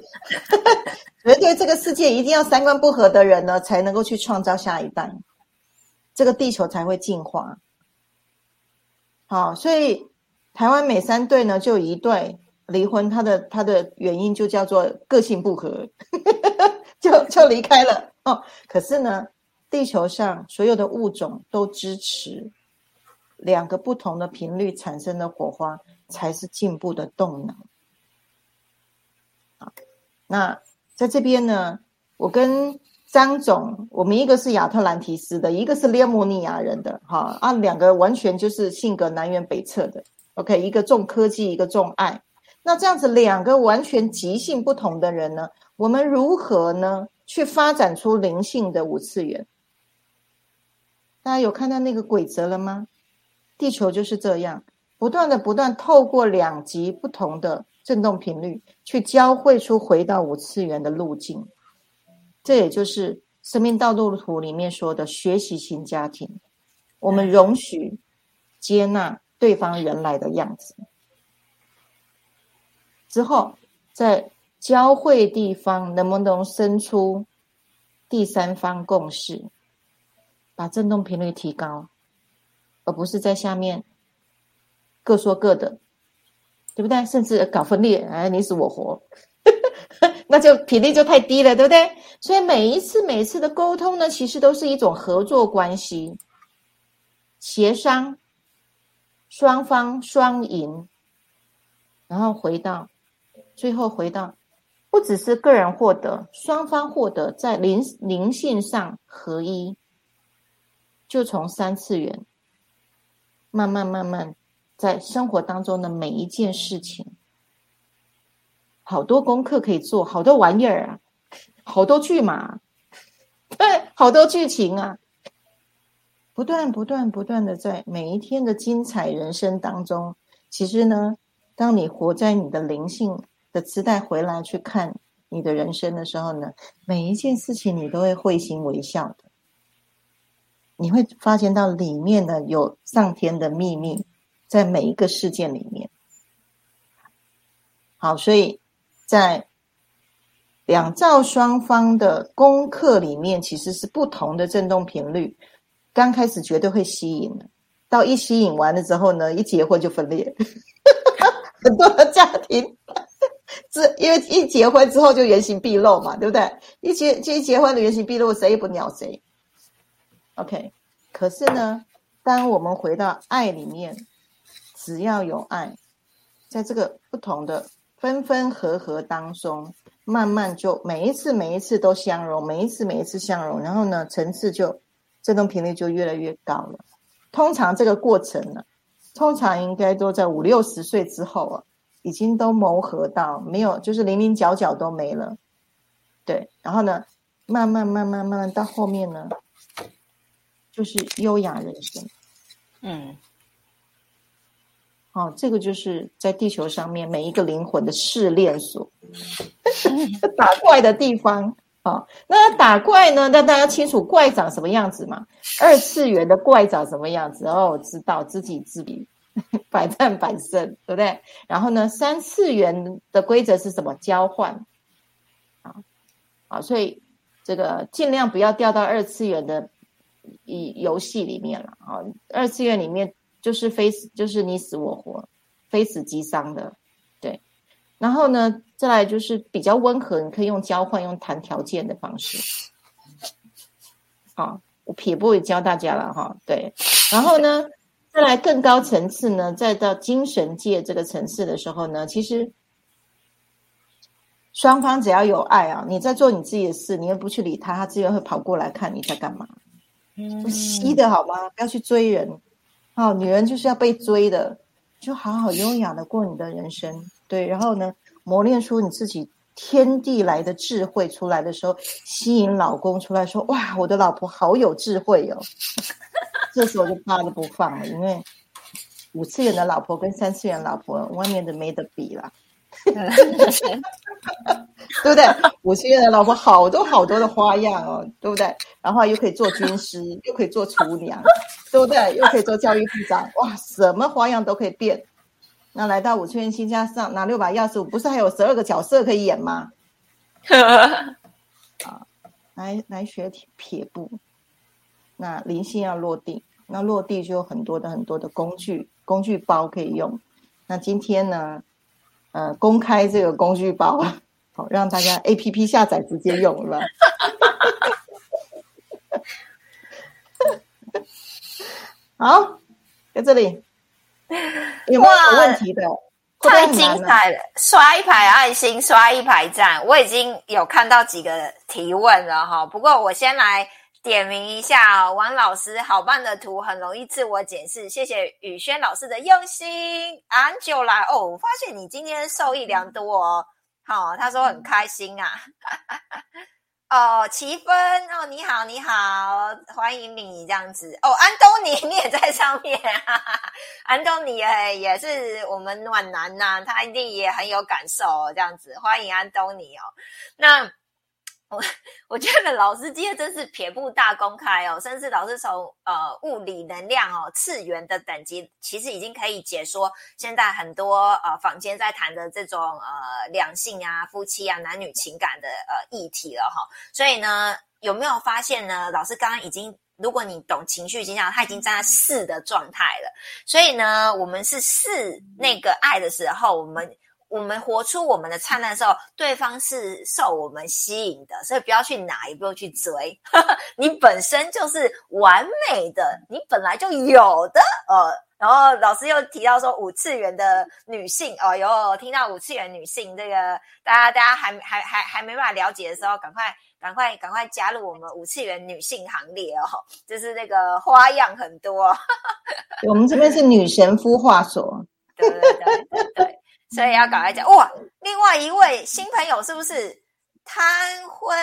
(laughs) 绝对这个世界一定要三观不合的人呢，才能够去创造下一代。这个地球才会进化，好，所以台湾每三对呢，就一对离婚，他的他的原因就叫做个性不合，(laughs) 就就离开了哦。可是呢，地球上所有的物种都支持两个不同的频率产生的火花才是进步的动能。好，那在这边呢，我跟。张总，我们一个是亚特兰提斯的，一个是列莫尼亚人的，哈啊，两个完全就是性格南辕北辙的。OK，一个重科技，一个重爱，那这样子两个完全极性不同的人呢，我们如何呢去发展出灵性的五次元？大家有看到那个规则了吗？地球就是这样，不断的不断透过两极不同的振动频率，去交汇出回到五次元的路径。这也就是生命道路图里面说的学习型家庭，我们容许接纳对方原来的样子，之后在交汇地方能不能生出第三方共识，把振动频率提高，而不是在下面各说各的，对不对？甚至搞分裂，哎，你死我活。(laughs) 那就频率就太低了，对不对？所以每一次、每次的沟通呢，其实都是一种合作关系，协商，双方双赢，然后回到最后回到，不只是个人获得，双方获得，在灵灵性上合一，就从三次元慢慢慢慢在生活当中的每一件事情。好多功课可以做，好多玩意儿啊，好多剧嘛，对，好多剧情啊，不断不断不断的在每一天的精彩人生当中，其实呢，当你活在你的灵性的磁带回来去看你的人生的时候呢，每一件事情你都会会心微笑的，你会发现到里面的有上天的秘密，在每一个事件里面。好，所以。在两造双方的功课里面，其实是不同的振动频率。刚开始绝对会吸引的，到一吸引完了之后呢，一结婚就分裂。(laughs) 很多的家庭，这因为一结婚之后就原形毕露嘛，对不对？一结一结婚的原形毕露，谁也不鸟谁。OK，可是呢，当我们回到爱里面，只要有爱，在这个不同的。分分合合当中，慢慢就每一次每一次都相融，每一次每一次相融，然后呢，层次就振动频率就越来越高了。通常这个过程呢，通常应该都在五六十岁之后啊，已经都磨合到没有，就是零零角角都没了。对，然后呢，慢慢慢慢慢慢到后面呢，就是优雅人生。嗯。哦，这个就是在地球上面每一个灵魂的试炼所，(laughs) 打怪的地方。哦，那打怪呢？那大家清楚怪长什么样子吗？二次元的怪长什么样子？哦，知道，知己知彼，(laughs) 百战百胜，对不对？然后呢，三次元的规则是什么？交换。啊，啊，所以这个尽量不要掉到二次元的以游戏里面了。啊，二次元里面。就是非死，就是你死我活，非死即伤的，然后呢，再来就是比较温和，你可以用交换、用谈条件的方式。(laughs) 好，我撇步也教大家了哈。对，然后呢，再来更高层次呢，再到精神界这个层次的时候呢，其实双方只要有爱啊，你在做你自己的事，你又不去理他，他自然会跑过来看你在干嘛。嗯吸的好吗？不要去追人。好，女人就是要被追的，就好好优雅的过你的人生。对，然后呢，磨练出你自己天地来的智慧出来的时候，吸引老公出来说：“哇，我的老婆好有智慧哦。(laughs) ”这时候就怕的不放了，因为五次元的老婆跟三次元老婆外面的没得比了，(laughs) 对不对？五次元的老婆好多好多的花样哦，对不对？然后又可以做军师，又可以做厨娘，对不对？又可以做教育部长，哇，什么花样都可以变。那来到五次元新家上拿六把钥匙，不是还有十二个角色可以演吗？(laughs) 啊，来来学撇步。那灵性要落地，那落地就有很多的很多的工具工具包可以用。那今天呢，呃，公开这个工具包，好让大家 A P P 下载直接用了。(laughs) 好，在这里。有没有问题的？太精彩了！刷一排爱心，刷一排赞。我已经有看到几个提问了哈。不过我先来点名一下王老师，好棒的图，很容易自我解释。谢谢宇轩老师的用心。安久来哦，我发现你今天受益良多哦。好，他说很开心啊。哦，奇芬哦，你好，你好，欢迎你这样子。哦，安东尼 (laughs) 你也在上面，哈哈安东尼诶也是我们暖男呐，他一定也很有感受哦这样子，欢迎安东尼哦，那。我我觉得老师今天真是撇步大公开哦，甚至老师从呃物理能量哦次元的等级，其实已经可以解说现在很多呃坊间在谈的这种呃两性啊、夫妻啊、男女情感的呃议题了哈。所以呢，有没有发现呢？老师刚刚已经，如果你懂情绪经常，他已经站在四的状态了。所以呢，我们是四那个爱的时候，我们。我们活出我们的灿烂的时候，对方是受我们吸引的，所以不要去拿，也不用去追。(laughs) 你本身就是完美的，你本来就有的。呃，然后老师又提到说五次元的女性哦，有听到五次元女性这个，大家大家还还还还没办法了解的时候，赶快赶快赶快加入我们五次元女性行列哦，就是那个花样很多。(laughs) 我们这边是女神孵化所。对对对对对。所以要赶快讲哇！另外一位新朋友是不是谭辉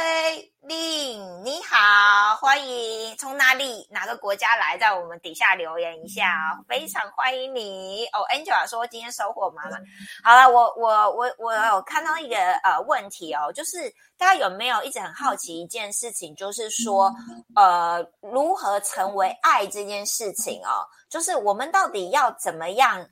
令？你好，欢迎从哪里哪个国家来，在我们底下留言一下啊！非常欢迎你哦。Angela 说今天收获满满。好了，我我我我有看到一个呃问题哦，就是大家有没有一直很好奇一件事情，就是说呃如何成为爱这件事情哦，就是我们到底要怎么样？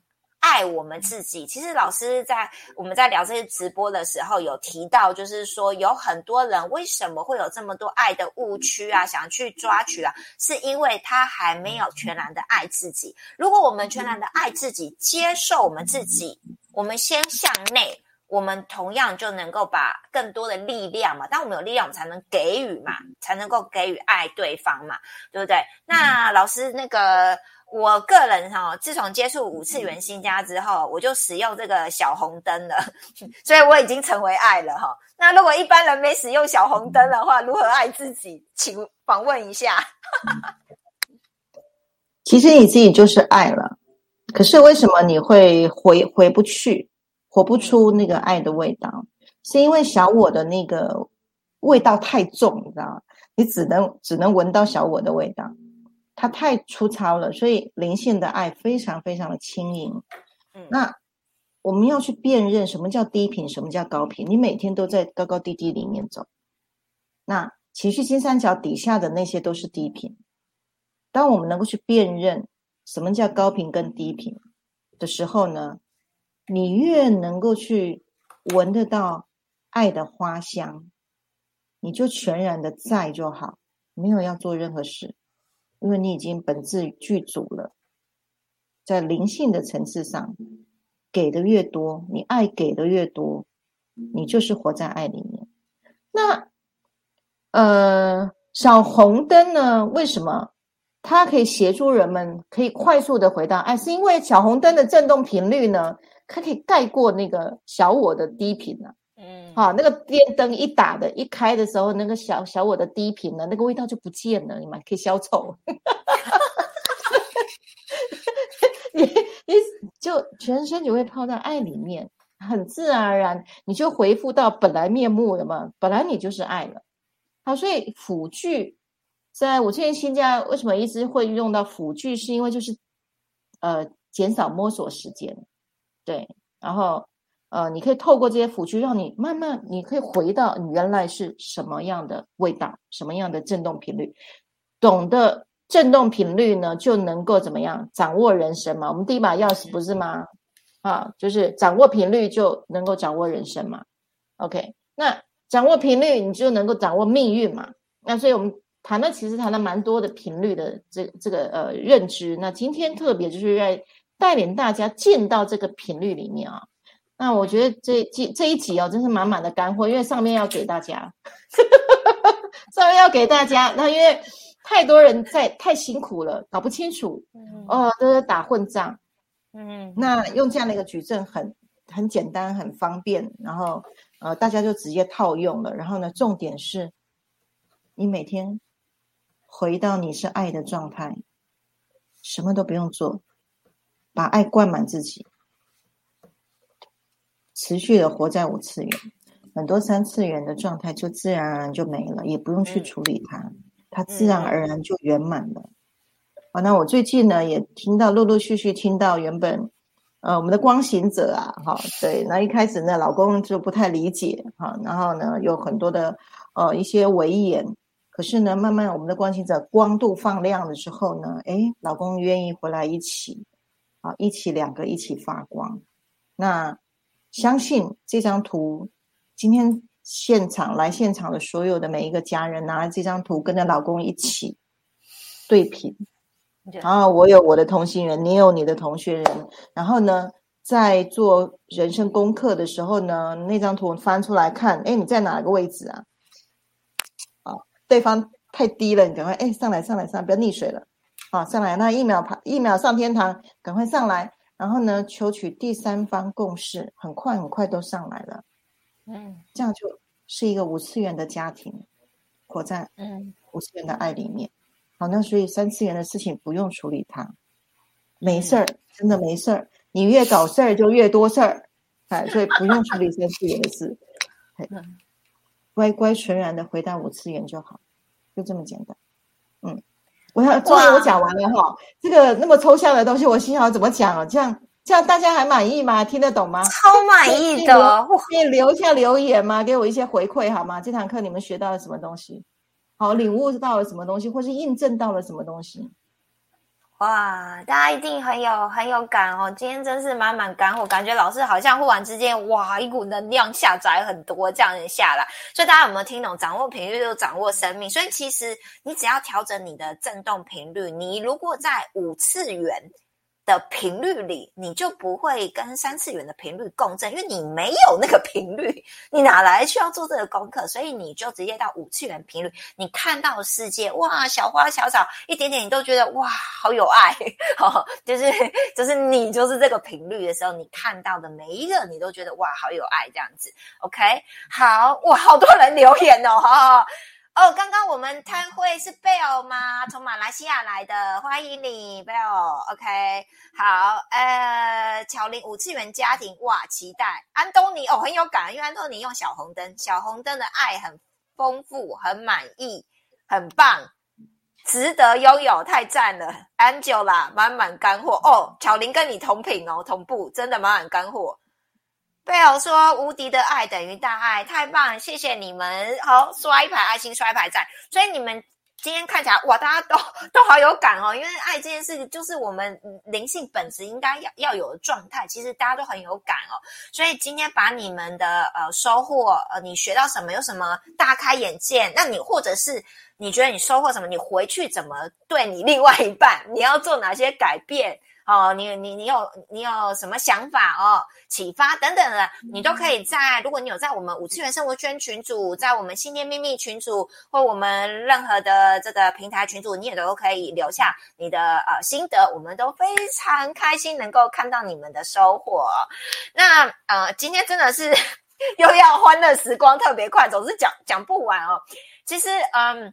爱我们自己，其实老师在我们在聊这些直播的时候有提到，就是说有很多人为什么会有这么多爱的误区啊，想去抓取啊，是因为他还没有全然的爱自己。如果我们全然的爱自己，接受我们自己，我们先向内，我们同样就能够把更多的力量嘛。当我们有力量，我们才能给予嘛，才能够给予爱对方嘛，对不对？那老师那个。我个人哈，自从接触五次元新家之后，我就使用这个小红灯了，(laughs) 所以我已经成为爱了哈。那如果一般人没使用小红灯的话，如何爱自己？请访问一下。(laughs) 其实你自己就是爱了，可是为什么你会回回不去，活不出那个爱的味道？是因为小我的那个味道太重，你知道吗？你只能只能闻到小我的味道。它太粗糙了，所以灵性的爱非常非常的轻盈。嗯，那我们要去辨认什么叫低频，什么叫高频。你每天都在高高低低里面走，那情绪金三角底下的那些都是低频。当我们能够去辨认什么叫高频跟低频的时候呢，你越能够去闻得到爱的花香，你就全然的在就好，没有要做任何事。因为你已经本质具足了，在灵性的层次上，给的越多，你爱给的越多，你就是活在爱里面。那呃，小红灯呢？为什么它可以协助人们可以快速的回到爱？是因为小红灯的振动频率呢，它可以盖过那个小我的低频啊。嗯，好，那个电灯一打的一开的时候，那个小小我的低频呢，那个味道就不见了，你们可以消臭。(laughs) 你你就全身就会泡在爱里面，很自然而然，你就恢复到本来面目了嘛。本来你就是爱了。好，所以辅具在我这边新家为什么一直会用到辅具？是因为就是呃减少摸索时间，对，然后呃你可以透过这些辅具，让你慢慢你可以回到你原来是什么样的味道，什么样的振动频率，懂得。振动频率呢，就能够怎么样掌握人生嘛？我们第一把钥匙不是吗？啊，就是掌握频率就能够掌握人生嘛。OK，那掌握频率，你就能够掌握命运嘛。那所以我们谈了，其实谈了蛮多的频率的这这个呃认知。那今天特别就是在带领大家进到这个频率里面啊。那我觉得这这这一集哦，真是满满的干货，因为上面要给大家，(laughs) 上面要给大家，那因为。太多人在太辛苦了，搞不清楚，哦，都是打混账，嗯，那用这样的一个矩阵很很简单，很方便，然后呃，大家就直接套用了。然后呢，重点是，你每天回到你是爱的状态，什么都不用做，把爱灌满自己，持续的活在五次元，很多三次元的状态就自然而然就没了，也不用去处理它。它自然而然就圆满了。好，那我最近呢也听到陆陆续续听到原本，呃，我们的光行者啊，哈，对，那一开始呢，老公就不太理解，哈，然后呢有很多的呃一些违言，可是呢，慢慢我们的光行者光度放亮了之后呢，哎，老公愿意回来一起，啊，一起两个一起发光。那相信这张图今天。现场来现场的所有的每一个家人拿了这张图，跟着老公一起对频。然后我有我的同行人，你有你的同学人。然后呢，在做人生功课的时候呢，那张图翻出来看，哎，你在哪个位置啊？啊，对方太低了，你赶快哎上来上来上，不要溺水了。好，上来，那一秒爬一秒上天堂，赶快上来。然后呢，求取第三方共识，很快很快都上来了。嗯，这样就是一个五次元的家庭，活在嗯五次元的爱里面。好，那所以三次元的事情不用处理它，没事儿，真的没事儿。你越搞事儿就越多事儿，哎，所以不用处理三次元的事，乖乖纯然的回到五次元就好，就这么简单。嗯，我要终于我讲完了哈，这个那么抽象的东西，我心想怎么讲啊？这样。这样大家还满意吗？听得懂吗？超满意的，可以留下留言吗？给我一些回馈好吗？这堂课你们学到了什么东西？好，领悟到了什么东西，或是印证到了什么东西？哇，大家一定很有很有感哦！今天真是满满干货，感觉老师好像忽然之间，哇，一股能量下载很多这样子下来。所以大家有没有听懂？掌握频率就掌握生命。所以其实你只要调整你的振动频率，你如果在五次元。的频率里，你就不会跟三次元的频率共振，因为你没有那个频率，你哪来需要做这个功课？所以你就直接到五次元频率，你看到世界，哇，小花小草一点点，你都觉得哇，好有爱，(laughs) 好，就是就是你就是这个频率的时候，你看到的每一个，你都觉得哇，好有爱这样子。OK，好，哇，好多人留言哦，哈。哦，哦刚刚我们参会是贝尔吗？从马来西亚来的，欢迎你，贝尔。OK，好，呃，巧玲五次元家庭，哇，期待。安东尼哦，很有感，因为安东尼用小红灯，小红灯的爱很丰富，很满意，很棒，值得拥有，太赞了。Angela 满满干货哦，巧玲跟你同频哦，同步，真的满满干货。贝尔说：“无敌的爱等于大爱，太棒！谢谢你们。好，刷一排爱心，刷一排赞。所以你们今天看起来，哇，大家都都好有感哦。因为爱这件事情，就是我们灵性本质应该要要有的状态。其实大家都很有感哦。所以今天把你们的呃收获，呃，你学到什么，有什么大开眼界？那你或者是你觉得你收获什么？你回去怎么对你另外一半？你要做哪些改变？”哦，你你你有你有什么想法哦，启发等等的，你都可以在。如果你有在我们五次元生活圈群组，在我们信念秘密群组，或我们任何的这个平台群组，你也都可以留下你的呃心得，我们都非常开心能够看到你们的收获。那呃，今天真的是 (laughs) 又要欢乐时光特别快，总是讲讲不完哦。其实嗯。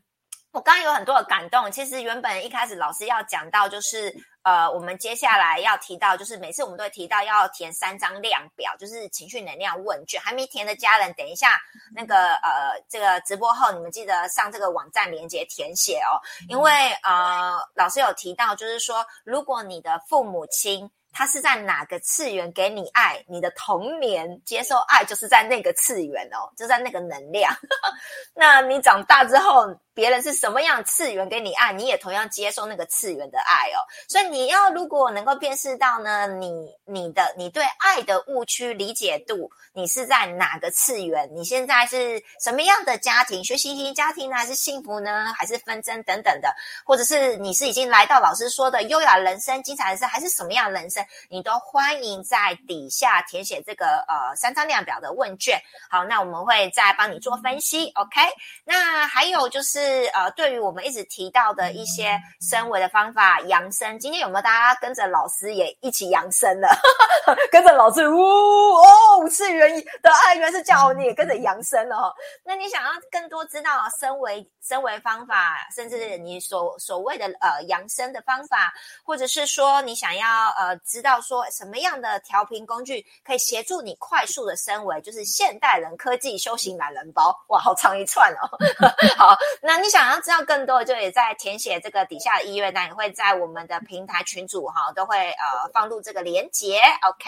我刚刚有很多的感动。其实原本一开始老师要讲到，就是呃，我们接下来要提到，就是每次我们都会提到要填三张量表，就是情绪能量问卷。还没填的家人，等一下那个呃，这个直播后，你们记得上这个网站连接填写哦。因为呃，老师有提到，就是说，如果你的父母亲他是在哪个次元给你爱，你的童年接受爱就是在那个次元哦，就在那个能量。(laughs) 那你长大之后。别人是什么样次元给你爱，你也同样接受那个次元的爱哦。所以你要如果能够辨识到呢，你你的你对爱的误区理解度，你是在哪个次元？你现在是什么样的家庭？学习型家庭呢，还是幸福呢？还是纷争等等的？或者是你是已经来到老师说的优雅人生、精彩人生，还是什么样人生？你都欢迎在底下填写这个呃三张量表的问卷。好，那我们会再帮你做分析。OK，那还有就是。是呃，对于我们一直提到的一些升维的方法，扬声，今天有没有大家跟着老师也一起扬声了？(laughs) 跟着老师，呜哦，五次元的爱原来是叫你也跟着扬声了哈。那你想要更多知道升维升维方法，甚至你所所谓的呃扬声的方法，或者是说你想要呃知道说什么样的调频工具可以协助你快速的升维，就是现代人科技修行懒人包，哇，好长一串哦。(laughs) 好，那。那你想要知道更多，就也在填写这个底下的意愿，那也会在我们的平台群组哈，都会呃放入这个连接。OK，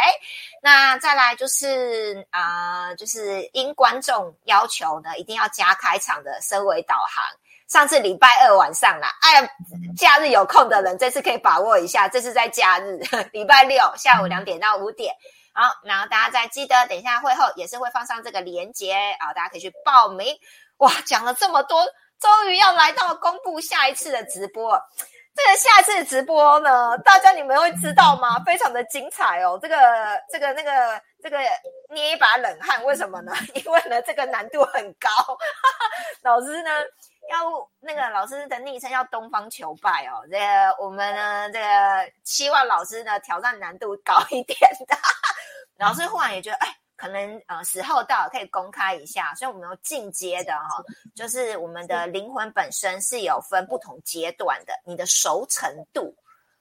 那再来就是啊，就是因观众要求呢，一定要加开场的声维导航。上次礼拜二晚上啦，哎，假日有空的人这次可以把握一下，这是在假日，礼拜六下午两点到五点。好，然后大家再记得，等一下会后也是会放上这个链接啊，大家可以去报名。哇，讲了这么多。终于要来到公布下一次的直播，这个下一次的直播呢，大家你们会知道吗？非常的精彩哦！这个、这个、那个、这个捏一把冷汗，为什么呢？(laughs) 因为呢，这个难度很高。哈 (laughs) 哈老师呢，要那个老师的昵称叫东方求败哦。这个我们呢，这个希望老师呢挑战难度高一点的。(laughs) 老师忽然也觉得，哎。可能呃时候到可以公开一下，所以我们有进阶的哈，就是我们的灵魂本身是有分不同阶段的，你的熟成度。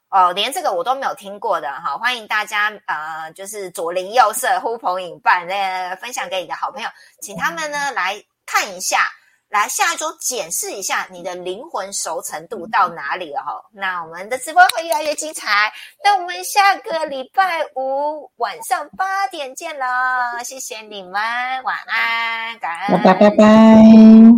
哦，连这个我都没有听过的哈，欢迎大家呃就是左邻右舍呼朋引伴，那分享给你的好朋友，请他们呢来看一下。来下一周检视一下你的灵魂熟成度到哪里了哈，那我们的直播会越来越精彩，那我们下个礼拜五晚上八点见喽，谢谢你们，晚安，感恩，拜拜拜拜。